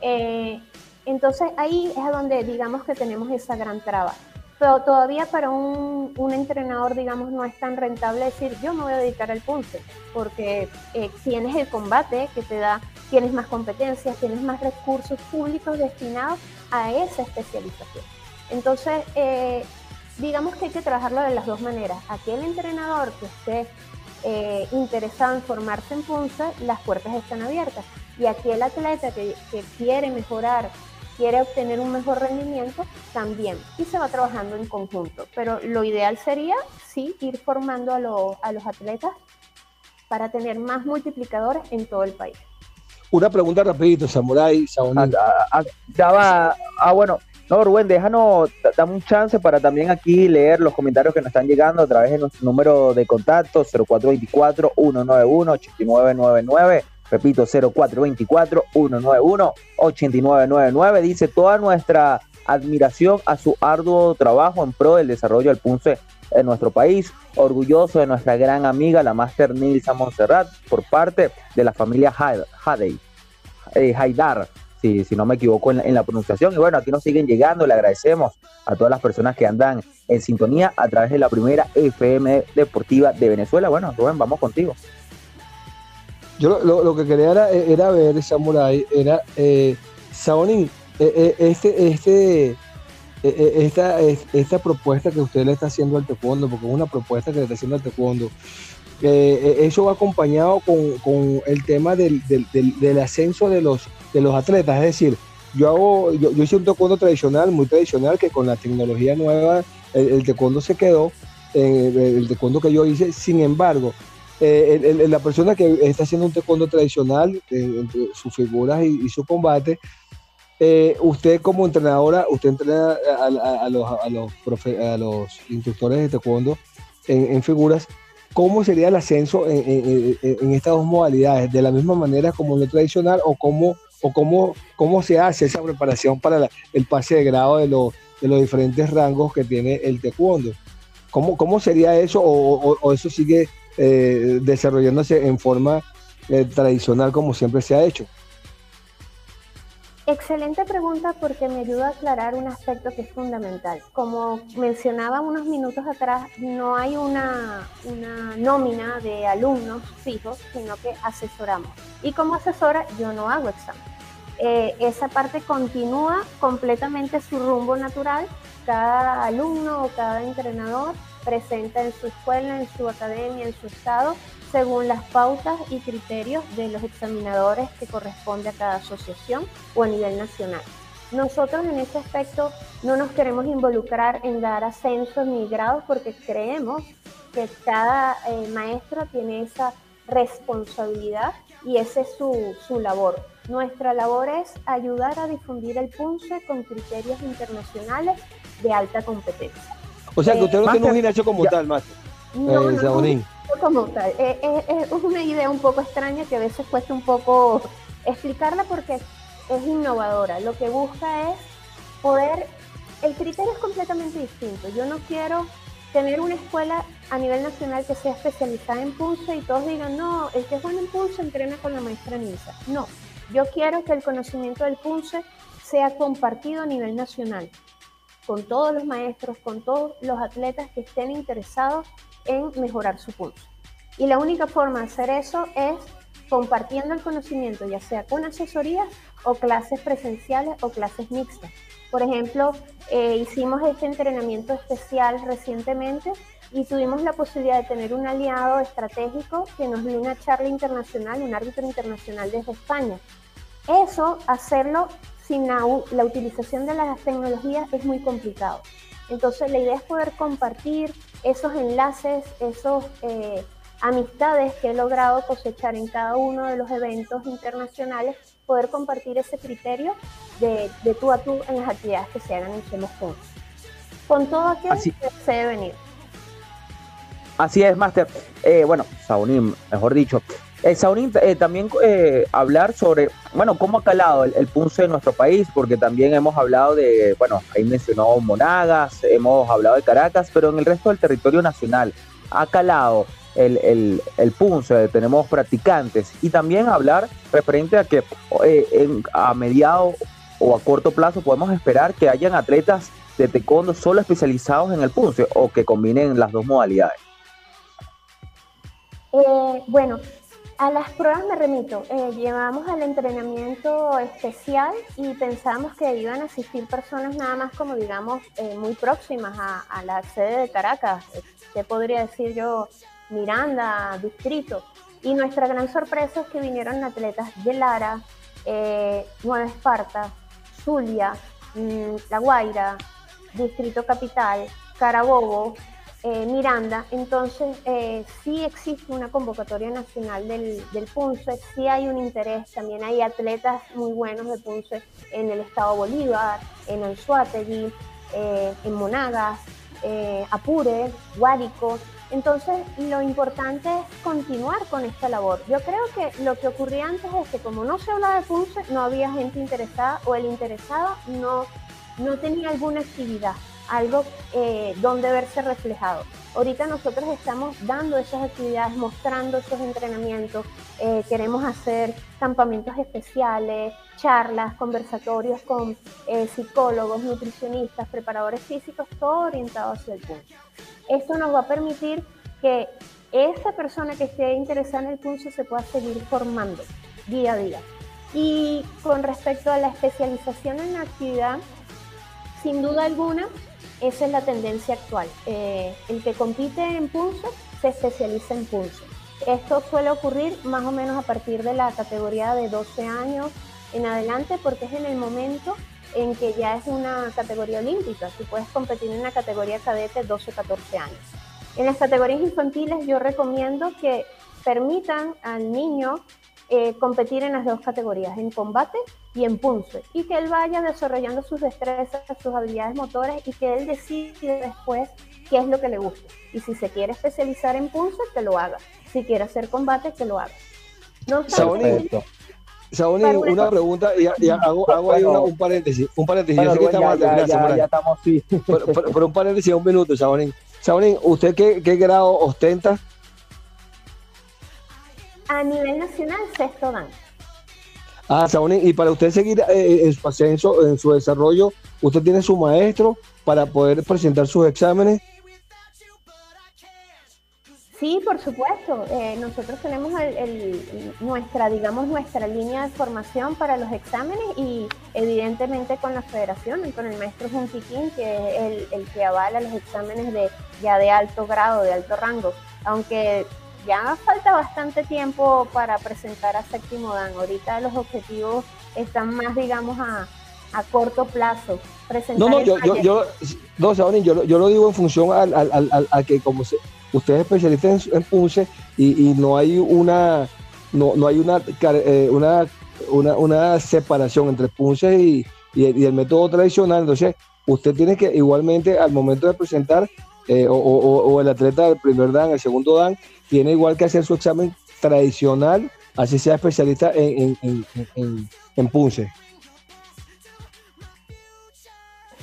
Eh, entonces ahí es donde digamos que tenemos esa gran traba. Pero todavía para un, un, entrenador, digamos, no es tan rentable decir yo me voy a dedicar al punce, porque eh, tienes el combate que te da, tienes más competencias, tienes más recursos públicos destinados a esa especialización. Entonces, eh, digamos que hay que trabajarlo de las dos maneras. Aquel entrenador que esté eh, interesado en formarse en punza, las puertas están abiertas. Y aquel atleta que, quiere mejorar quiere obtener un mejor rendimiento, también. Y se va trabajando en conjunto. Pero lo ideal sería, sí, ir formando a, a los atletas para tener más multiplicadores en todo el país. Una pregunta rapidito, Samurai, ah, ah, ah, ah, bueno, no, Rubén, déjanos, dame un chance para también aquí leer los comentarios que nos están llegando a través de nuestro número de contacto 0424-191-8999. Repito, 0424-191-8999. Dice toda nuestra admiración a su arduo trabajo en pro del desarrollo del PUNCE en nuestro país. Orgulloso de nuestra gran amiga, la Master Nilsa Montserrat, por parte de la familia eh, Haidar, si, si, no me equivoco en la, pronunciación. Y bueno, aquí nos siguen llegando. Le agradecemos a todas las personas que andan en sintonía a través de la primera FM Deportiva de Venezuela. Bueno, Rubén, vamos contigo. Yo lo, que quería era, era, ver, Samurai, era eh, Saonin, eh, eh, este, este esta, esta propuesta que usted le está haciendo al taekwondo, porque es una propuesta que le está haciendo al taekwondo, eh, eso va acompañado con, el tema del, ascenso de los, de los atletas. Es decir, yo hago, yo, hice un taekwondo tradicional, muy tradicional, que con la tecnología nueva el, taekwondo se quedó, el taekwondo que yo hice, sin embargo, la persona que está haciendo un taekwondo tradicional, entre sus figuras y, su combate, eh, usted como entrenadora, usted entrena a, los, a, los, a los, instructores de taekwondo en, figuras, ¿cómo sería el ascenso en, estas dos modalidades? ¿De la misma manera como lo tradicional o cómo, se hace esa preparación para el pase de grado de, los, diferentes rangos que tiene el taekwondo? ¿Cómo, cómo sería eso o, eso sigue eh, desarrollándose en forma eh, tradicional como siempre se ha hecho? Excelente pregunta porque me ayuda a aclarar un aspecto que es fundamental. Como mencionaba unos minutos atrás, no hay una, una nómina de alumnos fijos, sino que asesoramos. Y como asesora yo no hago examen. Eh, esa parte continúa completamente su rumbo natural. Cada alumno o cada entrenador presenta en su escuela, en su academia, en su estado, según las pautas y criterios de los examinadores que corresponde a cada asociación o a nivel nacional. Nosotros en ese aspecto no nos queremos involucrar en dar ascensos ni grados porque creemos que cada eh, maestro tiene esa responsabilidad y esa es su, su labor. Nuestra labor es ayudar a difundir el PUNCE con criterios internacionales de alta competencia. O sea que usted no tiene un gimnasio como tal, Máster. No, eh, no, como tal. Eh, eh, es una idea un poco extraña que a veces cuesta un poco explicarla porque es innovadora. Lo que busca es poder, el criterio es completamente distinto. Yo no quiero tener una escuela a nivel nacional que sea especializada en pulso y todos digan, no, el que es bueno en pulso entrena con la maestra Nisa. No, yo quiero que el conocimiento del pulso sea compartido a nivel nacional, con todos los maestros, con todos los atletas que estén interesados en mejorar su pulso. Y la única forma de hacer eso es compartiendo el conocimiento, ya sea con asesorías o clases presenciales o clases mixtas. Por ejemplo, eh, hicimos este entrenamiento especial recientemente y tuvimos la posibilidad de tener un aliado estratégico que nos dio una charla internacional, un árbitro internacional desde España. Eso, hacerlo sin la, la utilización de las tecnologías es muy complicado. Entonces la idea es poder compartir esos enlaces, esos eh, amistades que he logrado cosechar en cada uno de los eventos internacionales, poder compartir ese criterio de, tú a tú en las actividades que se hagan en Juntos. Con todo aquello que se debe venir. Así es, Master. Eh, bueno, Saunim, mejor dicho. Eh, Saunim, eh, también eh, hablar sobre, bueno, cómo ha calado el, el, punce en nuestro país, porque también hemos hablado de, bueno, ahí mencionó Monagas, hemos hablado de Caracas, pero en el resto del territorio nacional ha calado el, el, el punce, tenemos practicantes, y también hablar referente a que a mediado o a corto plazo podemos esperar que hayan atletas de taekwondo solo especializados en el punce o que combinen las dos modalidades. bueno, a las pruebas me remito. Eh, llevamos al entrenamiento especial y pensamos que iban a asistir personas nada más como digamos eh, muy próximas a, la sede de Caracas. ¿Qué podría decir yo? Miranda, Distrito. Y nuestra gran sorpresa es que vinieron atletas de Lara, eh, Nueva Esparta, Zulia, mm, La Guaira, Distrito Capital, Carabobo, eh, Miranda, entonces eh, sí existe una convocatoria nacional del, del Punce, sí hay un interés, también hay atletas muy buenos de Punce en el estado Bolívar, en Anzuategui, eh, en Monagas, eh, Apure, Guárico. Entonces, lo importante es continuar con esta labor. Yo creo que lo que ocurría antes es que como no se hablaba de Punce, no había gente interesada o el interesado no, no tenía alguna actividad algo eh, donde verse reflejado. Ahorita nosotros estamos dando esas actividades, mostrando esos entrenamientos, eh, queremos hacer campamentos especiales, charlas, conversatorios con eh, psicólogos, nutricionistas, preparadores físicos, todo orientado hacia el punto. Esto nos va a permitir que esa persona que esté interesada en el punto se pueda seguir formando día a día. Y con respecto a la especialización en la actividad, sin duda alguna, esa es la tendencia actual. Eh, el que compite en pulso se especializa en pulso. Esto suele ocurrir más o menos a partir de la categoría de 12 años en adelante porque es en el momento en que ya es una categoría olímpica. Tú puedes competir en una categoría cadete 12-14 años. En las categorías infantiles yo recomiendo que permitan al niño eh, competir en las dos categorías, en combate y en punce, y que él vaya desarrollando sus destrezas, sus habilidades motoras y que él decide después qué es lo que le gusta. Y si se quiere especializar en punce, que lo haga. Si quiere hacer combate, que lo haga. No Saúl, una pregunta y, hago, hago ahí un paréntesis. Un paréntesis. Yo sé que estamos ya, ya, ya, estamos sí. Pero, un paréntesis, un minuto, Saúl. Saúl, ¿usted qué, qué grado ostenta? A nivel nacional, sexto dan. Ah, Saúl, y para usted seguir eh, en su ascenso, en su desarrollo, usted tiene su maestro para poder presentar sus exámenes Sí, por supuesto. Eh, nosotros tenemos nuestra, digamos, nuestra línea de formación para los exámenes y evidentemente con la federación con el maestro Juntiquín, que es el, que avala los exámenes de ya de alto grado, de alto rango. Aunque ya falta bastante tiempo para presentar a séptimo dan. Ahorita los objetivos están más, digamos, a, corto plazo. no, no, yo, yo, yo, no, yo, yo, lo digo en función a que como se, usted es especialista en, punce y, no hay una no, no hay una, eh, una, una, separación entre punce y, y, el método tradicional. Entonces, usted tiene que igualmente al momento de presentar eh, o, el atleta del primer dan, el segundo dan, tiene igual que hacer su examen tradicional, así sea especialista en, en, en, en punce.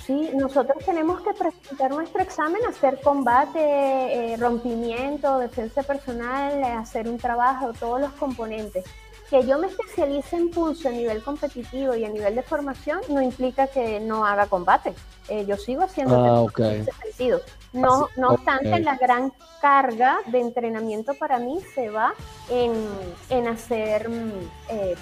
Sí, nosotros tenemos que presentar nuestro examen, hacer combate, eh, rompimiento, defensa personal, eh, hacer un trabajo, todos los componentes. Que yo me especialice en pulso a nivel competitivo y a nivel de formación no implica que no haga combate. Eh, yo sigo haciendo ah, okay. en ese sentido. No, no obstante, la gran carga de entrenamiento para mí se va en, en hacer mm, eh,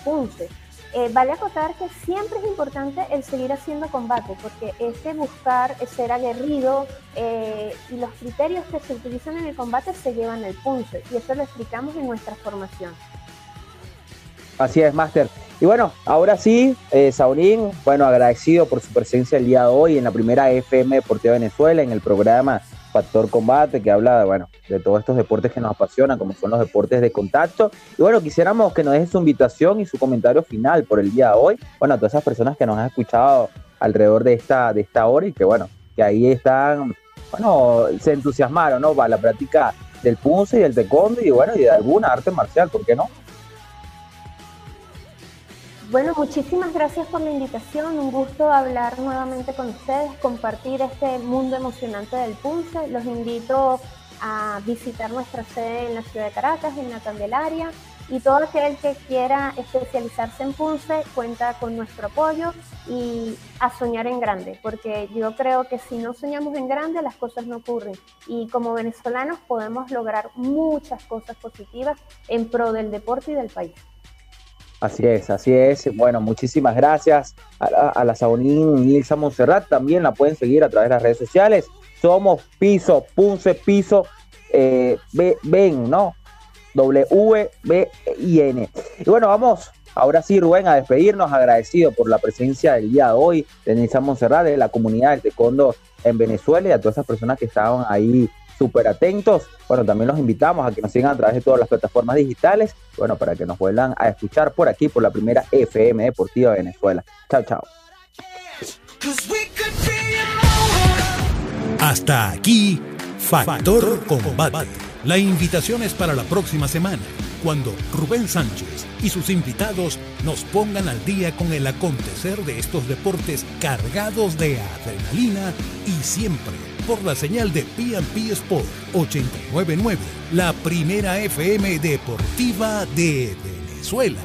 eh, vale acotar que siempre es importante el seguir haciendo combate, porque ese buscar, ser aguerrido eh, y los criterios que se utilizan en el combate se llevan al punce, y eso lo explicamos en nuestra formación. Así es, Máster. Y bueno, ahora sí, eh, Saurín, bueno, agradecido por su presencia el día de hoy en la primera FM Deportiva Venezuela, en el programa Factor Combate, que habla, bueno, de todos estos deportes que nos apasionan, como son los deportes de contacto. Y bueno, quisiéramos que nos deje su invitación y su comentario final por el día de hoy. Bueno, a todas esas personas que nos han escuchado alrededor de esta, de esta hora y que, bueno, que ahí están, bueno, se entusiasmaron, ¿no? Para la práctica del punce y del taekwondo y, bueno, y de alguna arte marcial, ¿por qué no? Bueno, muchísimas gracias por la invitación. Un gusto hablar nuevamente con ustedes, compartir este mundo emocionante del Punce. Los invito a visitar nuestra sede en la ciudad de Caracas, en la Candelaria. Y todo aquel que quiera especializarse en Punce cuenta con nuestro apoyo y a soñar en grande, porque yo creo que si no soñamos en grande las cosas no ocurren. Y como venezolanos podemos lograr muchas cosas positivas en pro del deporte y del país. Así es, así es. Bueno, muchísimas gracias a la, a la Sabonín Lisa Monserrat. También la pueden seguir a través de las redes sociales. Somos Piso, Punce Piso, eh, ven, ¿no? W-B-I-N. Y bueno, vamos ahora sí, Rubén, a despedirnos, agradecido por la presencia del día de hoy de Nilsa Monserrat, de la comunidad del taekwondo en Venezuela y a todas esas personas que estaban ahí súper atentos. Bueno, también los invitamos a que nos sigan a través de todas las plataformas digitales, bueno, para que nos vuelvan a escuchar por aquí, por la primera FM Deportiva de Venezuela. Chao, chao. Hasta aquí, Factor Combate. La invitación es para la próxima semana, cuando Rubén Sánchez y sus invitados nos pongan al día con el acontecer de estos deportes cargados de adrenalina y siempre por la señal de PNP Sport 899, la primera FM deportiva de Venezuela.